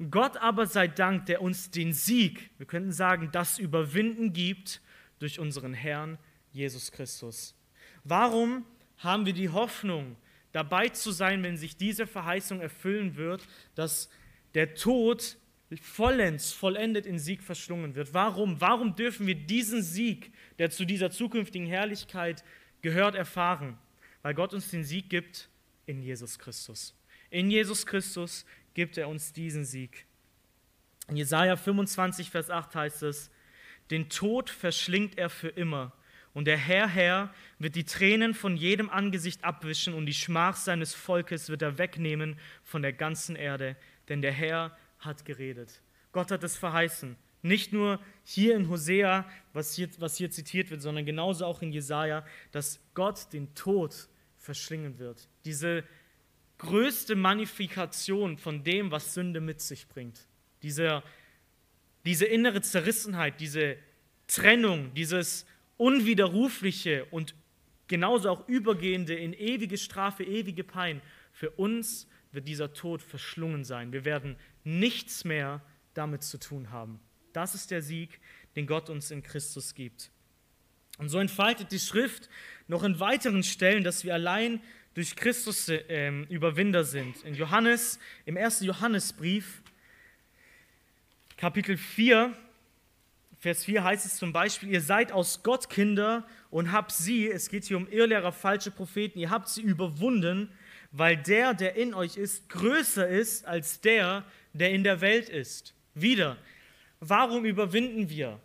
Gott aber sei Dank, der uns den Sieg, wir könnten sagen, das Überwinden gibt durch unseren Herrn Jesus Christus. Warum haben wir die Hoffnung, dabei zu sein, wenn sich diese Verheißung erfüllen wird, dass der Tod vollends, vollendet in Sieg verschlungen wird. Warum? Warum dürfen wir diesen Sieg, der zu dieser zukünftigen Herrlichkeit gehört, erfahren? Weil Gott uns den Sieg gibt in Jesus Christus. In Jesus Christus gibt er uns diesen Sieg. In Jesaja 25, Vers 8 heißt es: Den Tod verschlingt er für immer. Und der Herr, Herr, wird die Tränen von jedem Angesicht abwischen und die Schmach seines Volkes wird er wegnehmen von der ganzen Erde. Denn der Herr hat geredet. Gott hat es verheißen. Nicht nur hier in Hosea, was hier, was hier zitiert wird, sondern genauso auch in Jesaja, dass Gott den Tod verschlingen wird. Diese größte Magnifikation von dem, was Sünde mit sich bringt. Diese, diese innere Zerrissenheit, diese Trennung, dieses unwiderrufliche und genauso auch übergehende in ewige Strafe, ewige Pein. Für uns wird dieser Tod verschlungen sein. Wir werden nichts mehr damit zu tun haben. Das ist der Sieg, den Gott uns in Christus gibt. Und so entfaltet die Schrift noch in weiteren Stellen, dass wir allein durch Christus äh, Überwinder sind. In Johannes, im ersten Johannesbrief, Kapitel 4, Vers 4 heißt es zum Beispiel, ihr seid aus Gott Kinder und habt sie, es geht hier um Irrlehrer, falsche Propheten, ihr habt sie überwunden, weil der, der in euch ist, größer ist als der, der in der Welt ist. Wieder, warum überwinden wir?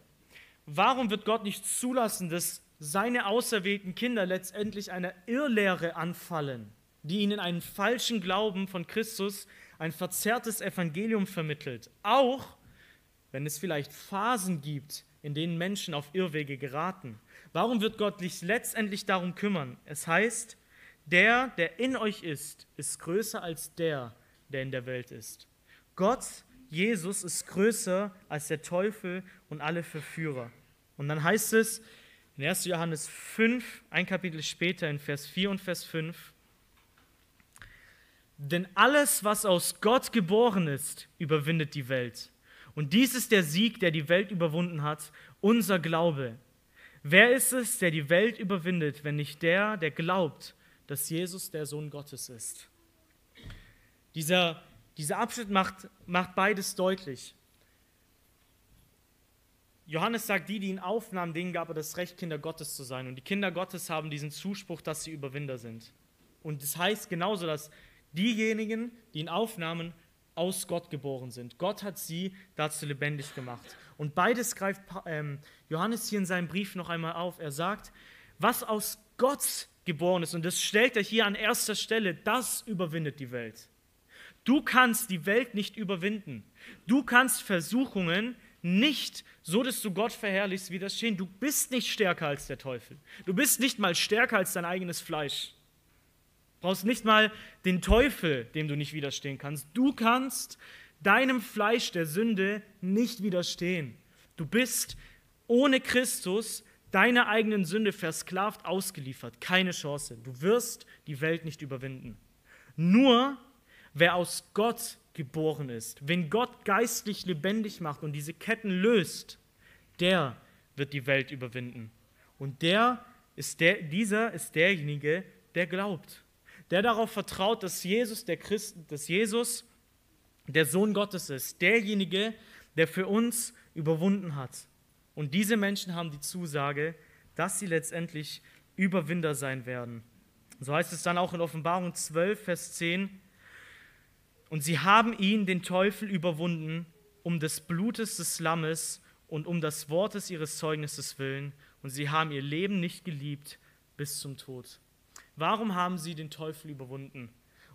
Warum wird Gott nicht zulassen, dass seine auserwählten Kinder letztendlich einer Irrlehre anfallen, die ihnen einen falschen Glauben von Christus, ein verzerrtes Evangelium vermittelt? Auch wenn es vielleicht Phasen gibt, in denen Menschen auf Irrwege geraten. Warum wird Gott sich letztendlich darum kümmern? Es heißt, der, der in euch ist, ist größer als der, der in der Welt ist. Gott, Jesus, ist größer als der Teufel und alle Verführer. Und dann heißt es in 1. Johannes 5, ein Kapitel später, in Vers 4 und Vers 5, denn alles, was aus Gott geboren ist, überwindet die Welt. Und dies ist der Sieg, der die Welt überwunden hat, unser Glaube. Wer ist es, der die Welt überwindet, wenn nicht der, der glaubt, dass Jesus der Sohn Gottes ist? Dieser, dieser Abschnitt macht, macht beides deutlich. Johannes sagt, die, die ihn aufnahmen, denen gab er das Recht, Kinder Gottes zu sein. Und die Kinder Gottes haben diesen Zuspruch, dass sie Überwinder sind. Und das heißt genauso, dass diejenigen, die ihn aufnahmen, aus Gott geboren sind. Gott hat sie dazu lebendig gemacht. Und beides greift ähm, Johannes hier in seinem Brief noch einmal auf. Er sagt, was aus Gott geboren ist, und das stellt er hier an erster Stelle, das überwindet die Welt. Du kannst die Welt nicht überwinden. Du kannst Versuchungen nicht so, dass du Gott verherrlichst, widerstehen. Du bist nicht stärker als der Teufel. Du bist nicht mal stärker als dein eigenes Fleisch brauchst nicht mal den Teufel, dem du nicht widerstehen kannst. Du kannst deinem Fleisch der Sünde nicht widerstehen. Du bist ohne Christus deiner eigenen Sünde versklavt ausgeliefert. Keine Chance. Du wirst die Welt nicht überwinden. Nur wer aus Gott geboren ist, wenn Gott geistlich lebendig macht und diese Ketten löst, der wird die Welt überwinden. Und der ist der, dieser ist derjenige, der glaubt der darauf vertraut, dass Jesus der, Christ, dass Jesus der Sohn Gottes ist, derjenige, der für uns überwunden hat. Und diese Menschen haben die Zusage, dass sie letztendlich Überwinder sein werden. So heißt es dann auch in Offenbarung 12, Vers 10. Und sie haben ihn, den Teufel, überwunden, um des Blutes des Lammes und um das Wortes ihres Zeugnisses willen. Und sie haben ihr Leben nicht geliebt bis zum Tod. Warum haben sie den Teufel überwunden?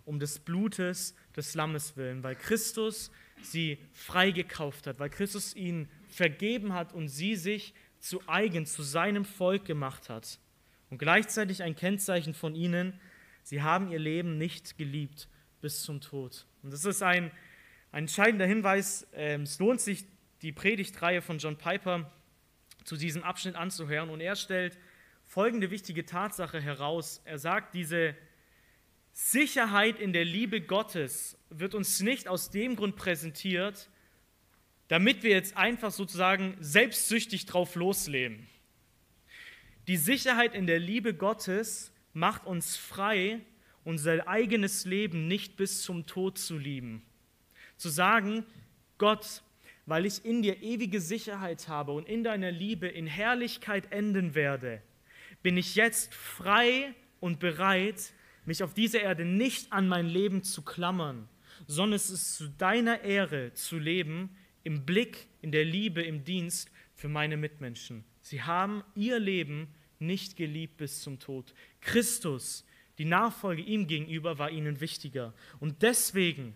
Um des Blutes des Lammes willen, weil Christus sie freigekauft hat, weil Christus ihnen vergeben hat und sie sich zu eigen, zu seinem Volk gemacht hat. Und gleichzeitig ein Kennzeichen von ihnen, sie haben ihr Leben nicht geliebt bis zum Tod. Und das ist ein, ein entscheidender Hinweis. Ähm, es lohnt sich, die Predigtreihe von John Piper zu diesem Abschnitt anzuhören. Und er stellt folgende wichtige Tatsache heraus. Er sagt, diese Sicherheit in der Liebe Gottes wird uns nicht aus dem Grund präsentiert, damit wir jetzt einfach sozusagen selbstsüchtig drauf losleben. Die Sicherheit in der Liebe Gottes macht uns frei, unser eigenes Leben nicht bis zum Tod zu lieben. Zu sagen, Gott, weil ich in dir ewige Sicherheit habe und in deiner Liebe in Herrlichkeit enden werde, bin ich jetzt frei und bereit, mich auf dieser Erde nicht an mein Leben zu klammern, sondern es ist zu deiner Ehre zu leben, im Blick, in der Liebe, im Dienst für meine Mitmenschen. Sie haben ihr Leben nicht geliebt bis zum Tod. Christus, die Nachfolge ihm gegenüber, war ihnen wichtiger. Und deswegen,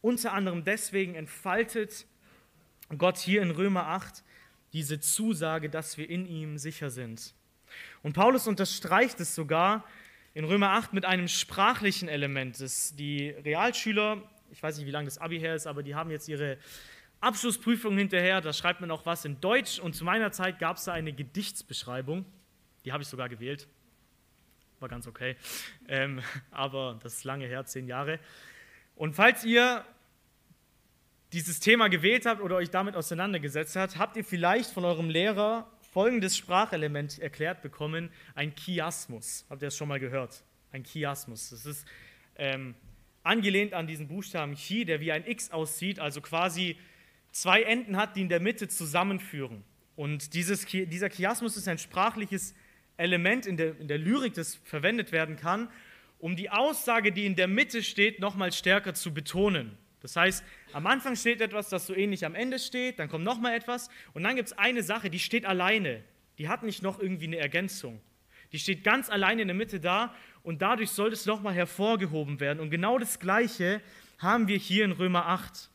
unter anderem deswegen, entfaltet Gott hier in Römer 8 diese Zusage, dass wir in ihm sicher sind. Und Paulus unterstreicht es sogar in Römer 8 mit einem sprachlichen Element. Das die Realschüler, ich weiß nicht, wie lange das Abi her ist, aber die haben jetzt ihre Abschlussprüfung hinterher. Da schreibt man auch was in Deutsch. Und zu meiner Zeit gab es da eine Gedichtsbeschreibung. Die habe ich sogar gewählt. War ganz okay. Ähm, aber das ist lange her, zehn Jahre. Und falls ihr dieses Thema gewählt habt oder euch damit auseinandergesetzt habt, habt ihr vielleicht von eurem Lehrer folgendes Sprachelement erklärt bekommen, ein Chiasmus. Habt ihr das schon mal gehört? Ein Chiasmus. Das ist ähm, angelehnt an diesen Buchstaben Chi, der wie ein X aussieht, also quasi zwei Enden hat, die in der Mitte zusammenführen. Und dieses, dieser Chiasmus ist ein sprachliches Element in der, in der Lyrik, das verwendet werden kann, um die Aussage, die in der Mitte steht, nochmal stärker zu betonen. Das heißt, am Anfang steht etwas, das so ähnlich am Ende steht, dann kommt nochmal etwas und dann gibt es eine Sache, die steht alleine. Die hat nicht noch irgendwie eine Ergänzung. Die steht ganz alleine in der Mitte da und dadurch soll es nochmal hervorgehoben werden. Und genau das Gleiche haben wir hier in Römer 8.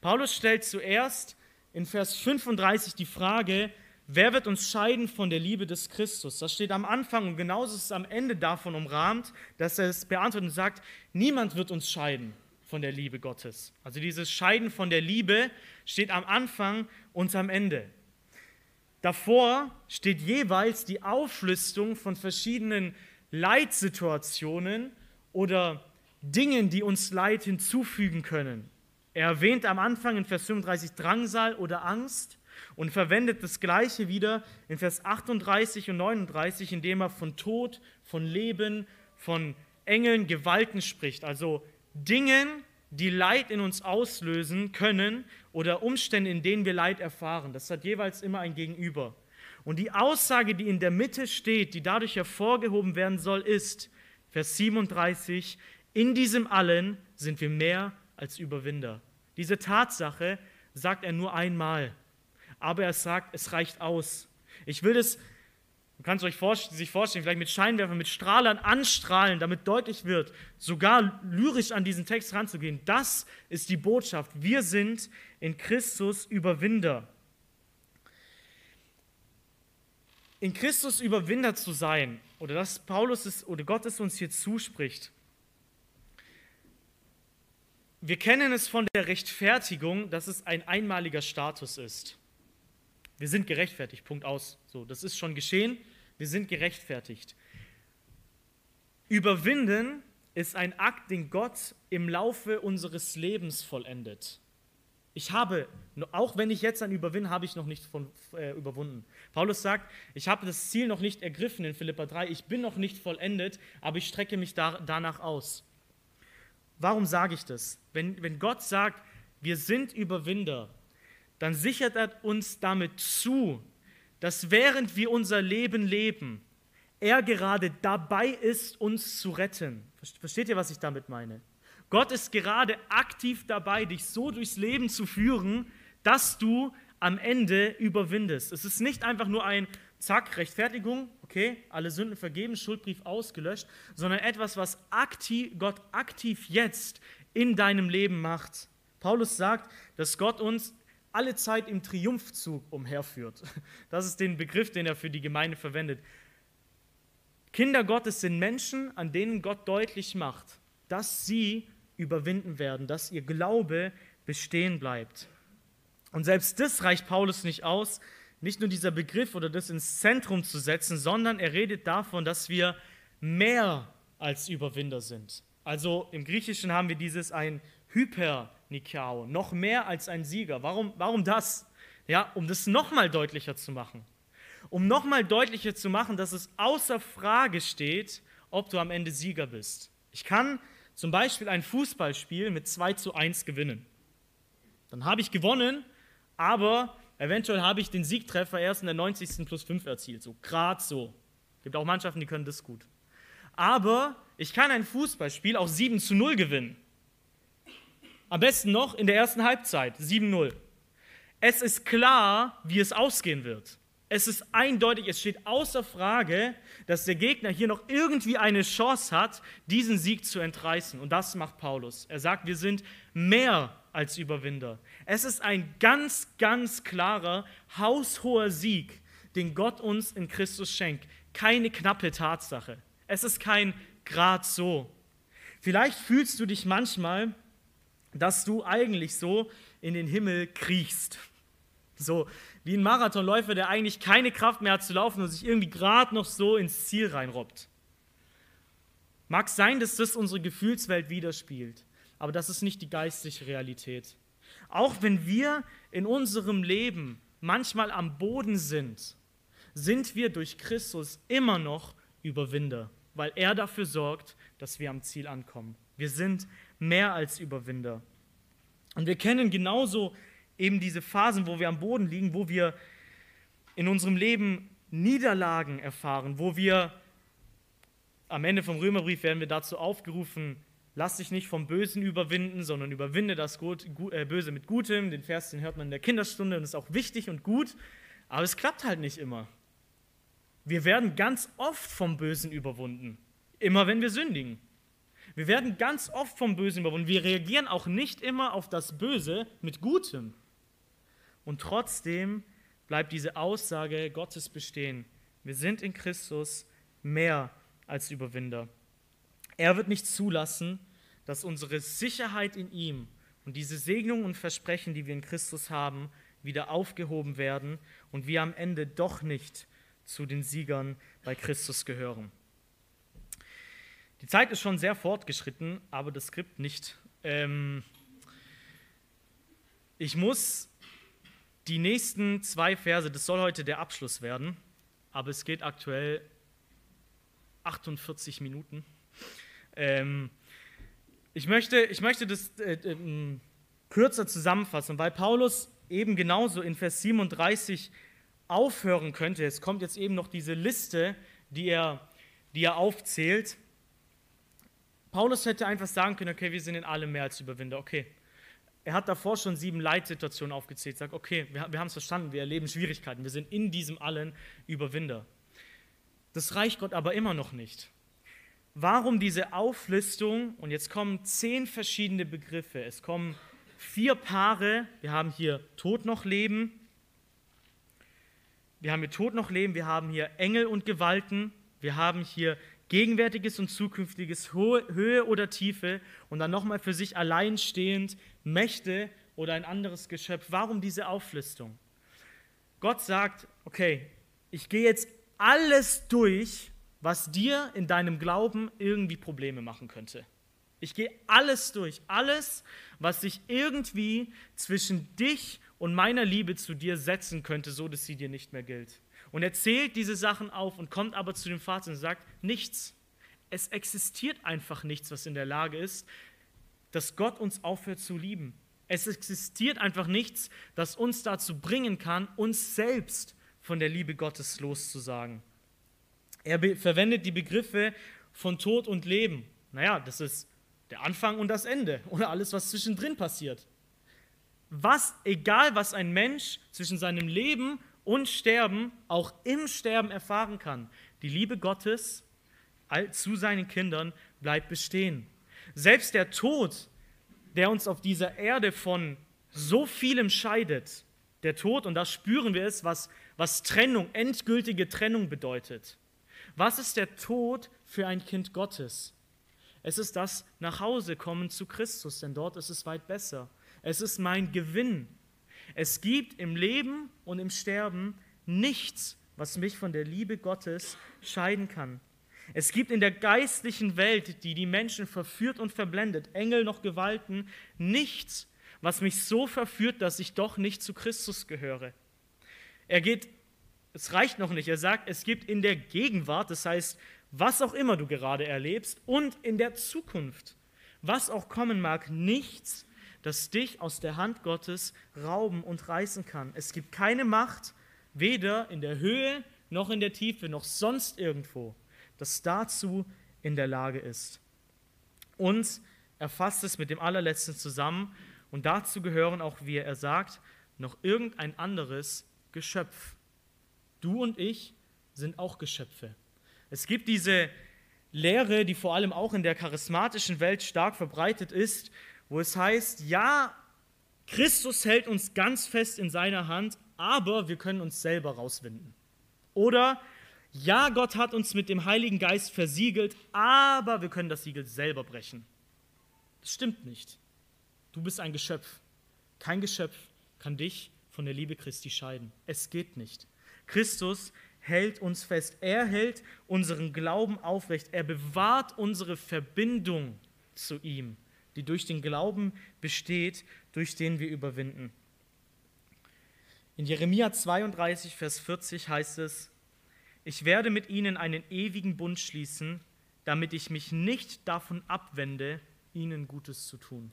Paulus stellt zuerst in Vers 35 die Frage, wer wird uns scheiden von der Liebe des Christus? Das steht am Anfang und genauso ist es am Ende davon umrahmt, dass er es beantwortet und sagt, niemand wird uns scheiden von der Liebe Gottes. Also dieses Scheiden von der Liebe steht am Anfang und am Ende. Davor steht jeweils die Auflistung von verschiedenen Leitsituationen oder Dingen, die uns Leid hinzufügen können. Er erwähnt am Anfang in Vers 35 Drangsal oder Angst und verwendet das gleiche wieder in Vers 38 und 39, indem er von Tod, von Leben, von Engeln, Gewalten spricht. Also Dingen, die Leid in uns auslösen können oder Umstände, in denen wir Leid erfahren. Das hat jeweils immer ein Gegenüber. Und die Aussage, die in der Mitte steht, die dadurch hervorgehoben werden soll, ist, Vers 37, in diesem allen sind wir mehr als Überwinder. Diese Tatsache sagt er nur einmal, aber er sagt, es reicht aus. Ich will das man kann es euch sich vorstellen, vielleicht mit Scheinwerfern, mit Strahlern anstrahlen, damit deutlich wird, sogar lyrisch an diesen Text ranzugehen. Das ist die Botschaft. Wir sind in Christus Überwinder. In Christus Überwinder zu sein, oder dass Paulus es, oder Gott es uns hier zuspricht. Wir kennen es von der Rechtfertigung, dass es ein einmaliger Status ist. Wir sind gerechtfertigt, Punkt aus. So, das ist schon geschehen, wir sind gerechtfertigt. Überwinden ist ein Akt, den Gott im Laufe unseres Lebens vollendet. Ich habe, auch wenn ich jetzt ein Überwinden, habe ich noch nicht von, äh, überwunden. Paulus sagt, ich habe das Ziel noch nicht ergriffen in Philippa 3, ich bin noch nicht vollendet, aber ich strecke mich da, danach aus. Warum sage ich das? Wenn, wenn Gott sagt, wir sind Überwinder, dann sichert er uns damit zu, dass während wir unser Leben leben, er gerade dabei ist, uns zu retten. Versteht ihr, was ich damit meine? Gott ist gerade aktiv dabei, dich so durchs Leben zu führen, dass du am Ende überwindest. Es ist nicht einfach nur ein Zack, Rechtfertigung, okay, alle Sünden vergeben, Schuldbrief ausgelöscht, sondern etwas, was aktiv, Gott aktiv jetzt in deinem Leben macht. Paulus sagt, dass Gott uns alle Zeit im Triumphzug umherführt. Das ist den Begriff, den er für die Gemeinde verwendet. Kinder Gottes sind Menschen, an denen Gott deutlich macht, dass sie überwinden werden, dass ihr Glaube bestehen bleibt. Und selbst das reicht Paulus nicht aus, nicht nur dieser Begriff oder das ins Zentrum zu setzen, sondern er redet davon, dass wir mehr als Überwinder sind. Also im Griechischen haben wir dieses ein Hypernikao, noch mehr als ein Sieger. Warum, warum das? Ja, um das nochmal deutlicher zu machen. Um nochmal deutlicher zu machen, dass es außer Frage steht, ob du am Ende Sieger bist. Ich kann zum Beispiel ein Fußballspiel mit 2 zu 1 gewinnen. Dann habe ich gewonnen, aber eventuell habe ich den Siegtreffer erst in der 90. plus 5 erzielt. So, gerade so. Gibt auch Mannschaften, die können das gut. Aber ich kann ein Fußballspiel auch 7 zu 0 gewinnen. Am besten noch in der ersten Halbzeit, 7-0. Es ist klar, wie es ausgehen wird. Es ist eindeutig, es steht außer Frage, dass der Gegner hier noch irgendwie eine Chance hat, diesen Sieg zu entreißen. Und das macht Paulus. Er sagt, wir sind mehr als Überwinder. Es ist ein ganz, ganz klarer, haushoher Sieg, den Gott uns in Christus schenkt. Keine knappe Tatsache. Es ist kein Grad so. Vielleicht fühlst du dich manchmal, dass du eigentlich so in den Himmel kriechst. So wie ein Marathonläufer, der eigentlich keine Kraft mehr hat zu laufen und sich irgendwie gerade noch so ins Ziel reinrobbt. Mag sein, dass das unsere Gefühlswelt widerspiegelt, aber das ist nicht die geistliche Realität. Auch wenn wir in unserem Leben manchmal am Boden sind, sind wir durch Christus immer noch Überwinder, weil er dafür sorgt, dass wir am Ziel ankommen. Wir sind mehr als Überwinder. Und wir kennen genauso eben diese Phasen, wo wir am Boden liegen, wo wir in unserem Leben Niederlagen erfahren, wo wir am Ende vom Römerbrief werden wir dazu aufgerufen, lass dich nicht vom Bösen überwinden, sondern überwinde das äh, Böse mit Gutem. Den Vers, den hört man in der Kinderstunde und ist auch wichtig und gut, aber es klappt halt nicht immer. Wir werden ganz oft vom Bösen überwunden, immer wenn wir sündigen. Wir werden ganz oft vom Bösen überwunden. Wir reagieren auch nicht immer auf das Böse mit Gutem. Und trotzdem bleibt diese Aussage Gottes bestehen. Wir sind in Christus mehr als Überwinder. Er wird nicht zulassen, dass unsere Sicherheit in ihm und diese Segnungen und Versprechen, die wir in Christus haben, wieder aufgehoben werden und wir am Ende doch nicht zu den Siegern bei Christus gehören. Die Zeit ist schon sehr fortgeschritten, aber das Skript nicht. Ähm ich muss die nächsten zwei Verse, das soll heute der Abschluss werden, aber es geht aktuell 48 Minuten. Ähm, ich, möchte, ich möchte das äh, äh, kürzer zusammenfassen, weil Paulus eben genauso in Vers 37 aufhören könnte. Es kommt jetzt eben noch diese Liste, die er, die er aufzählt. Paulus hätte einfach sagen können, okay, wir sind in allem mehr als Überwinder. Okay, er hat davor schon sieben Leitsituationen aufgezählt, sagt, okay, wir, wir haben es verstanden, wir erleben Schwierigkeiten, wir sind in diesem allen Überwinder. Das reicht Gott aber immer noch nicht. Warum diese Auflistung? Und jetzt kommen zehn verschiedene Begriffe. Es kommen vier Paare. Wir haben hier Tod noch Leben. Wir haben hier Tod noch Leben. Wir haben hier Engel und Gewalten. Wir haben hier Gegenwärtiges und Zukünftiges, Höhe oder Tiefe und dann nochmal für sich alleinstehend Mächte oder ein anderes Geschöpf. Warum diese Auflistung? Gott sagt, okay, ich gehe jetzt alles durch, was dir in deinem Glauben irgendwie Probleme machen könnte. Ich gehe alles durch, alles, was sich irgendwie zwischen dich und meiner Liebe zu dir setzen könnte, so dass sie dir nicht mehr gilt. Und er zählt diese Sachen auf und kommt aber zu dem Vater und sagt, nichts. Es existiert einfach nichts, was in der Lage ist, dass Gott uns aufhört zu lieben. Es existiert einfach nichts, das uns dazu bringen kann, uns selbst von der Liebe Gottes loszusagen. Er verwendet die Begriffe von Tod und Leben. Naja, das ist der Anfang und das Ende oder alles, was zwischendrin passiert. Was, egal was ein Mensch zwischen seinem Leben und Sterben auch im Sterben erfahren kann. Die Liebe Gottes zu seinen Kindern bleibt bestehen. Selbst der Tod, der uns auf dieser Erde von so vielem scheidet, der Tod, und da spüren wir es, was, was Trennung, endgültige Trennung bedeutet. Was ist der Tod für ein Kind Gottes? Es ist das Nachhausekommen zu Christus, denn dort ist es weit besser. Es ist mein Gewinn. Es gibt im Leben und im Sterben nichts, was mich von der Liebe Gottes scheiden kann. Es gibt in der geistlichen Welt, die die Menschen verführt und verblendet, Engel noch Gewalten, nichts, was mich so verführt, dass ich doch nicht zu Christus gehöre. Er geht, es reicht noch nicht, er sagt, es gibt in der Gegenwart, das heißt, was auch immer du gerade erlebst, und in der Zukunft, was auch kommen mag, nichts, das dich aus der Hand Gottes rauben und reißen kann. Es gibt keine Macht, weder in der Höhe noch in der Tiefe noch sonst irgendwo, das dazu in der Lage ist. Und er fasst es mit dem allerletzten zusammen und dazu gehören auch wir, er sagt, noch irgendein anderes Geschöpf. Du und ich sind auch Geschöpfe. Es gibt diese Lehre, die vor allem auch in der charismatischen Welt stark verbreitet ist, wo es heißt, ja, Christus hält uns ganz fest in seiner Hand, aber wir können uns selber rauswinden. Oder ja, Gott hat uns mit dem Heiligen Geist versiegelt, aber wir können das Siegel selber brechen. Das stimmt nicht. Du bist ein Geschöpf. Kein Geschöpf kann dich von der Liebe Christi scheiden. Es geht nicht. Christus hält uns fest. Er hält unseren Glauben aufrecht. Er bewahrt unsere Verbindung zu ihm, die durch den Glauben besteht, durch den wir überwinden. In Jeremia 32, Vers 40 heißt es, ich werde mit ihnen einen ewigen Bund schließen, damit ich mich nicht davon abwende, ihnen Gutes zu tun.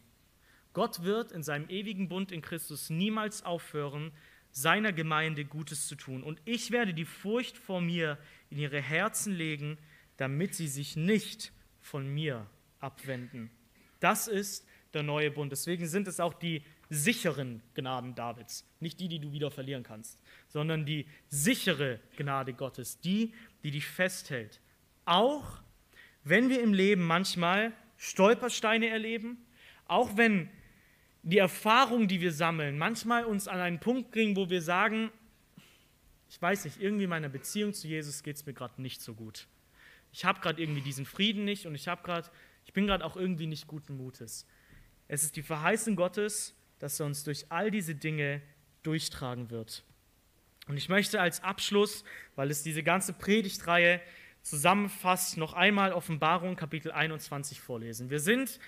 Gott wird in seinem ewigen Bund in Christus niemals aufhören, seiner Gemeinde Gutes zu tun. Und ich werde die Furcht vor mir in ihre Herzen legen, damit sie sich nicht von mir abwenden. Das ist der neue Bund. Deswegen sind es auch die sicheren Gnaden Davids. Nicht die, die du wieder verlieren kannst, sondern die sichere Gnade Gottes, die, die dich festhält. Auch wenn wir im Leben manchmal Stolpersteine erleben, auch wenn die Erfahrung, die wir sammeln, manchmal uns an einen Punkt bringen, wo wir sagen, ich weiß nicht, irgendwie in meiner Beziehung zu Jesus geht es mir gerade nicht so gut. Ich habe gerade irgendwie diesen Frieden nicht und ich habe gerade, ich bin gerade auch irgendwie nicht guten Mutes. Es ist die Verheißung Gottes, dass er uns durch all diese Dinge durchtragen wird. Und ich möchte als Abschluss, weil es diese ganze Predigtreihe zusammenfasst, noch einmal Offenbarung Kapitel 21 vorlesen. Wir sind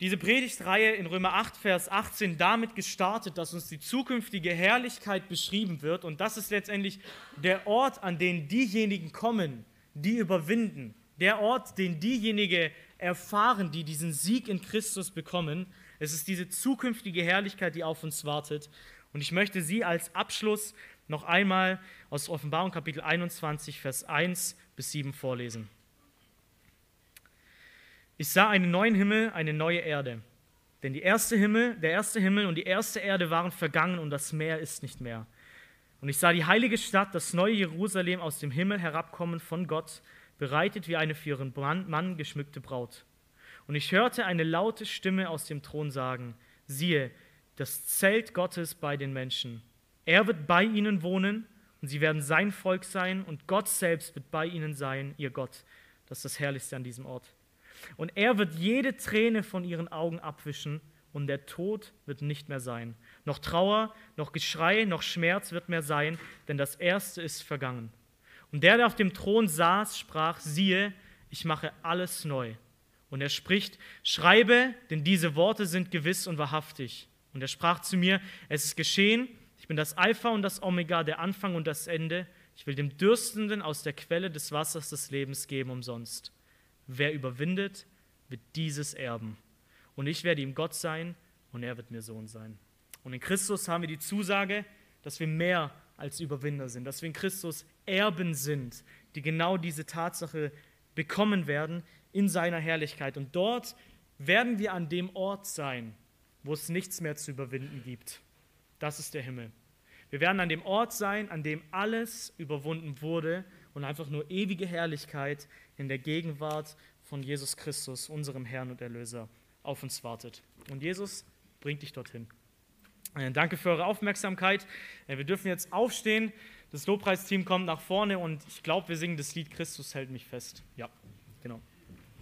diese Predigtreihe in Römer 8, Vers 18 damit gestartet, dass uns die zukünftige Herrlichkeit beschrieben wird. Und das ist letztendlich der Ort, an den diejenigen kommen, die überwinden. Der Ort, den diejenigen erfahren, die diesen Sieg in Christus bekommen. Es ist diese zukünftige Herrlichkeit, die auf uns wartet. Und ich möchte sie als Abschluss noch einmal aus Offenbarung Kapitel 21, Vers 1 bis 7 vorlesen. Ich sah einen neuen Himmel, eine neue Erde. Denn die erste Himmel, der erste Himmel und die erste Erde waren vergangen und das Meer ist nicht mehr. Und ich sah die heilige Stadt, das neue Jerusalem aus dem Himmel herabkommen von Gott, bereitet wie eine für ihren Mann geschmückte Braut. Und ich hörte eine laute Stimme aus dem Thron sagen, siehe, das Zelt Gottes bei den Menschen. Er wird bei ihnen wohnen und sie werden sein Volk sein und Gott selbst wird bei ihnen sein, ihr Gott. Das ist das Herrlichste an diesem Ort. Und er wird jede Träne von ihren Augen abwischen und der Tod wird nicht mehr sein. Noch Trauer, noch Geschrei, noch Schmerz wird mehr sein, denn das Erste ist vergangen. Und der, der auf dem Thron saß, sprach, siehe, ich mache alles neu. Und er spricht, schreibe, denn diese Worte sind gewiss und wahrhaftig. Und er sprach zu mir, es ist geschehen, ich bin das Alpha und das Omega, der Anfang und das Ende. Ich will dem Dürstenden aus der Quelle des Wassers des Lebens geben umsonst. Wer überwindet, wird dieses erben. Und ich werde ihm Gott sein und er wird mir Sohn sein. Und in Christus haben wir die Zusage, dass wir mehr als Überwinder sind, dass wir in Christus Erben sind, die genau diese Tatsache bekommen werden in seiner Herrlichkeit. Und dort werden wir an dem Ort sein, wo es nichts mehr zu überwinden gibt. Das ist der Himmel. Wir werden an dem Ort sein, an dem alles überwunden wurde und einfach nur ewige Herrlichkeit in der Gegenwart von Jesus Christus, unserem Herrn und Erlöser, auf uns wartet. Und Jesus bringt dich dorthin. Äh, danke für eure Aufmerksamkeit. Äh, wir dürfen jetzt aufstehen. Das Lobpreisteam kommt nach vorne und ich glaube, wir singen das Lied Christus hält mich fest. Ja, genau.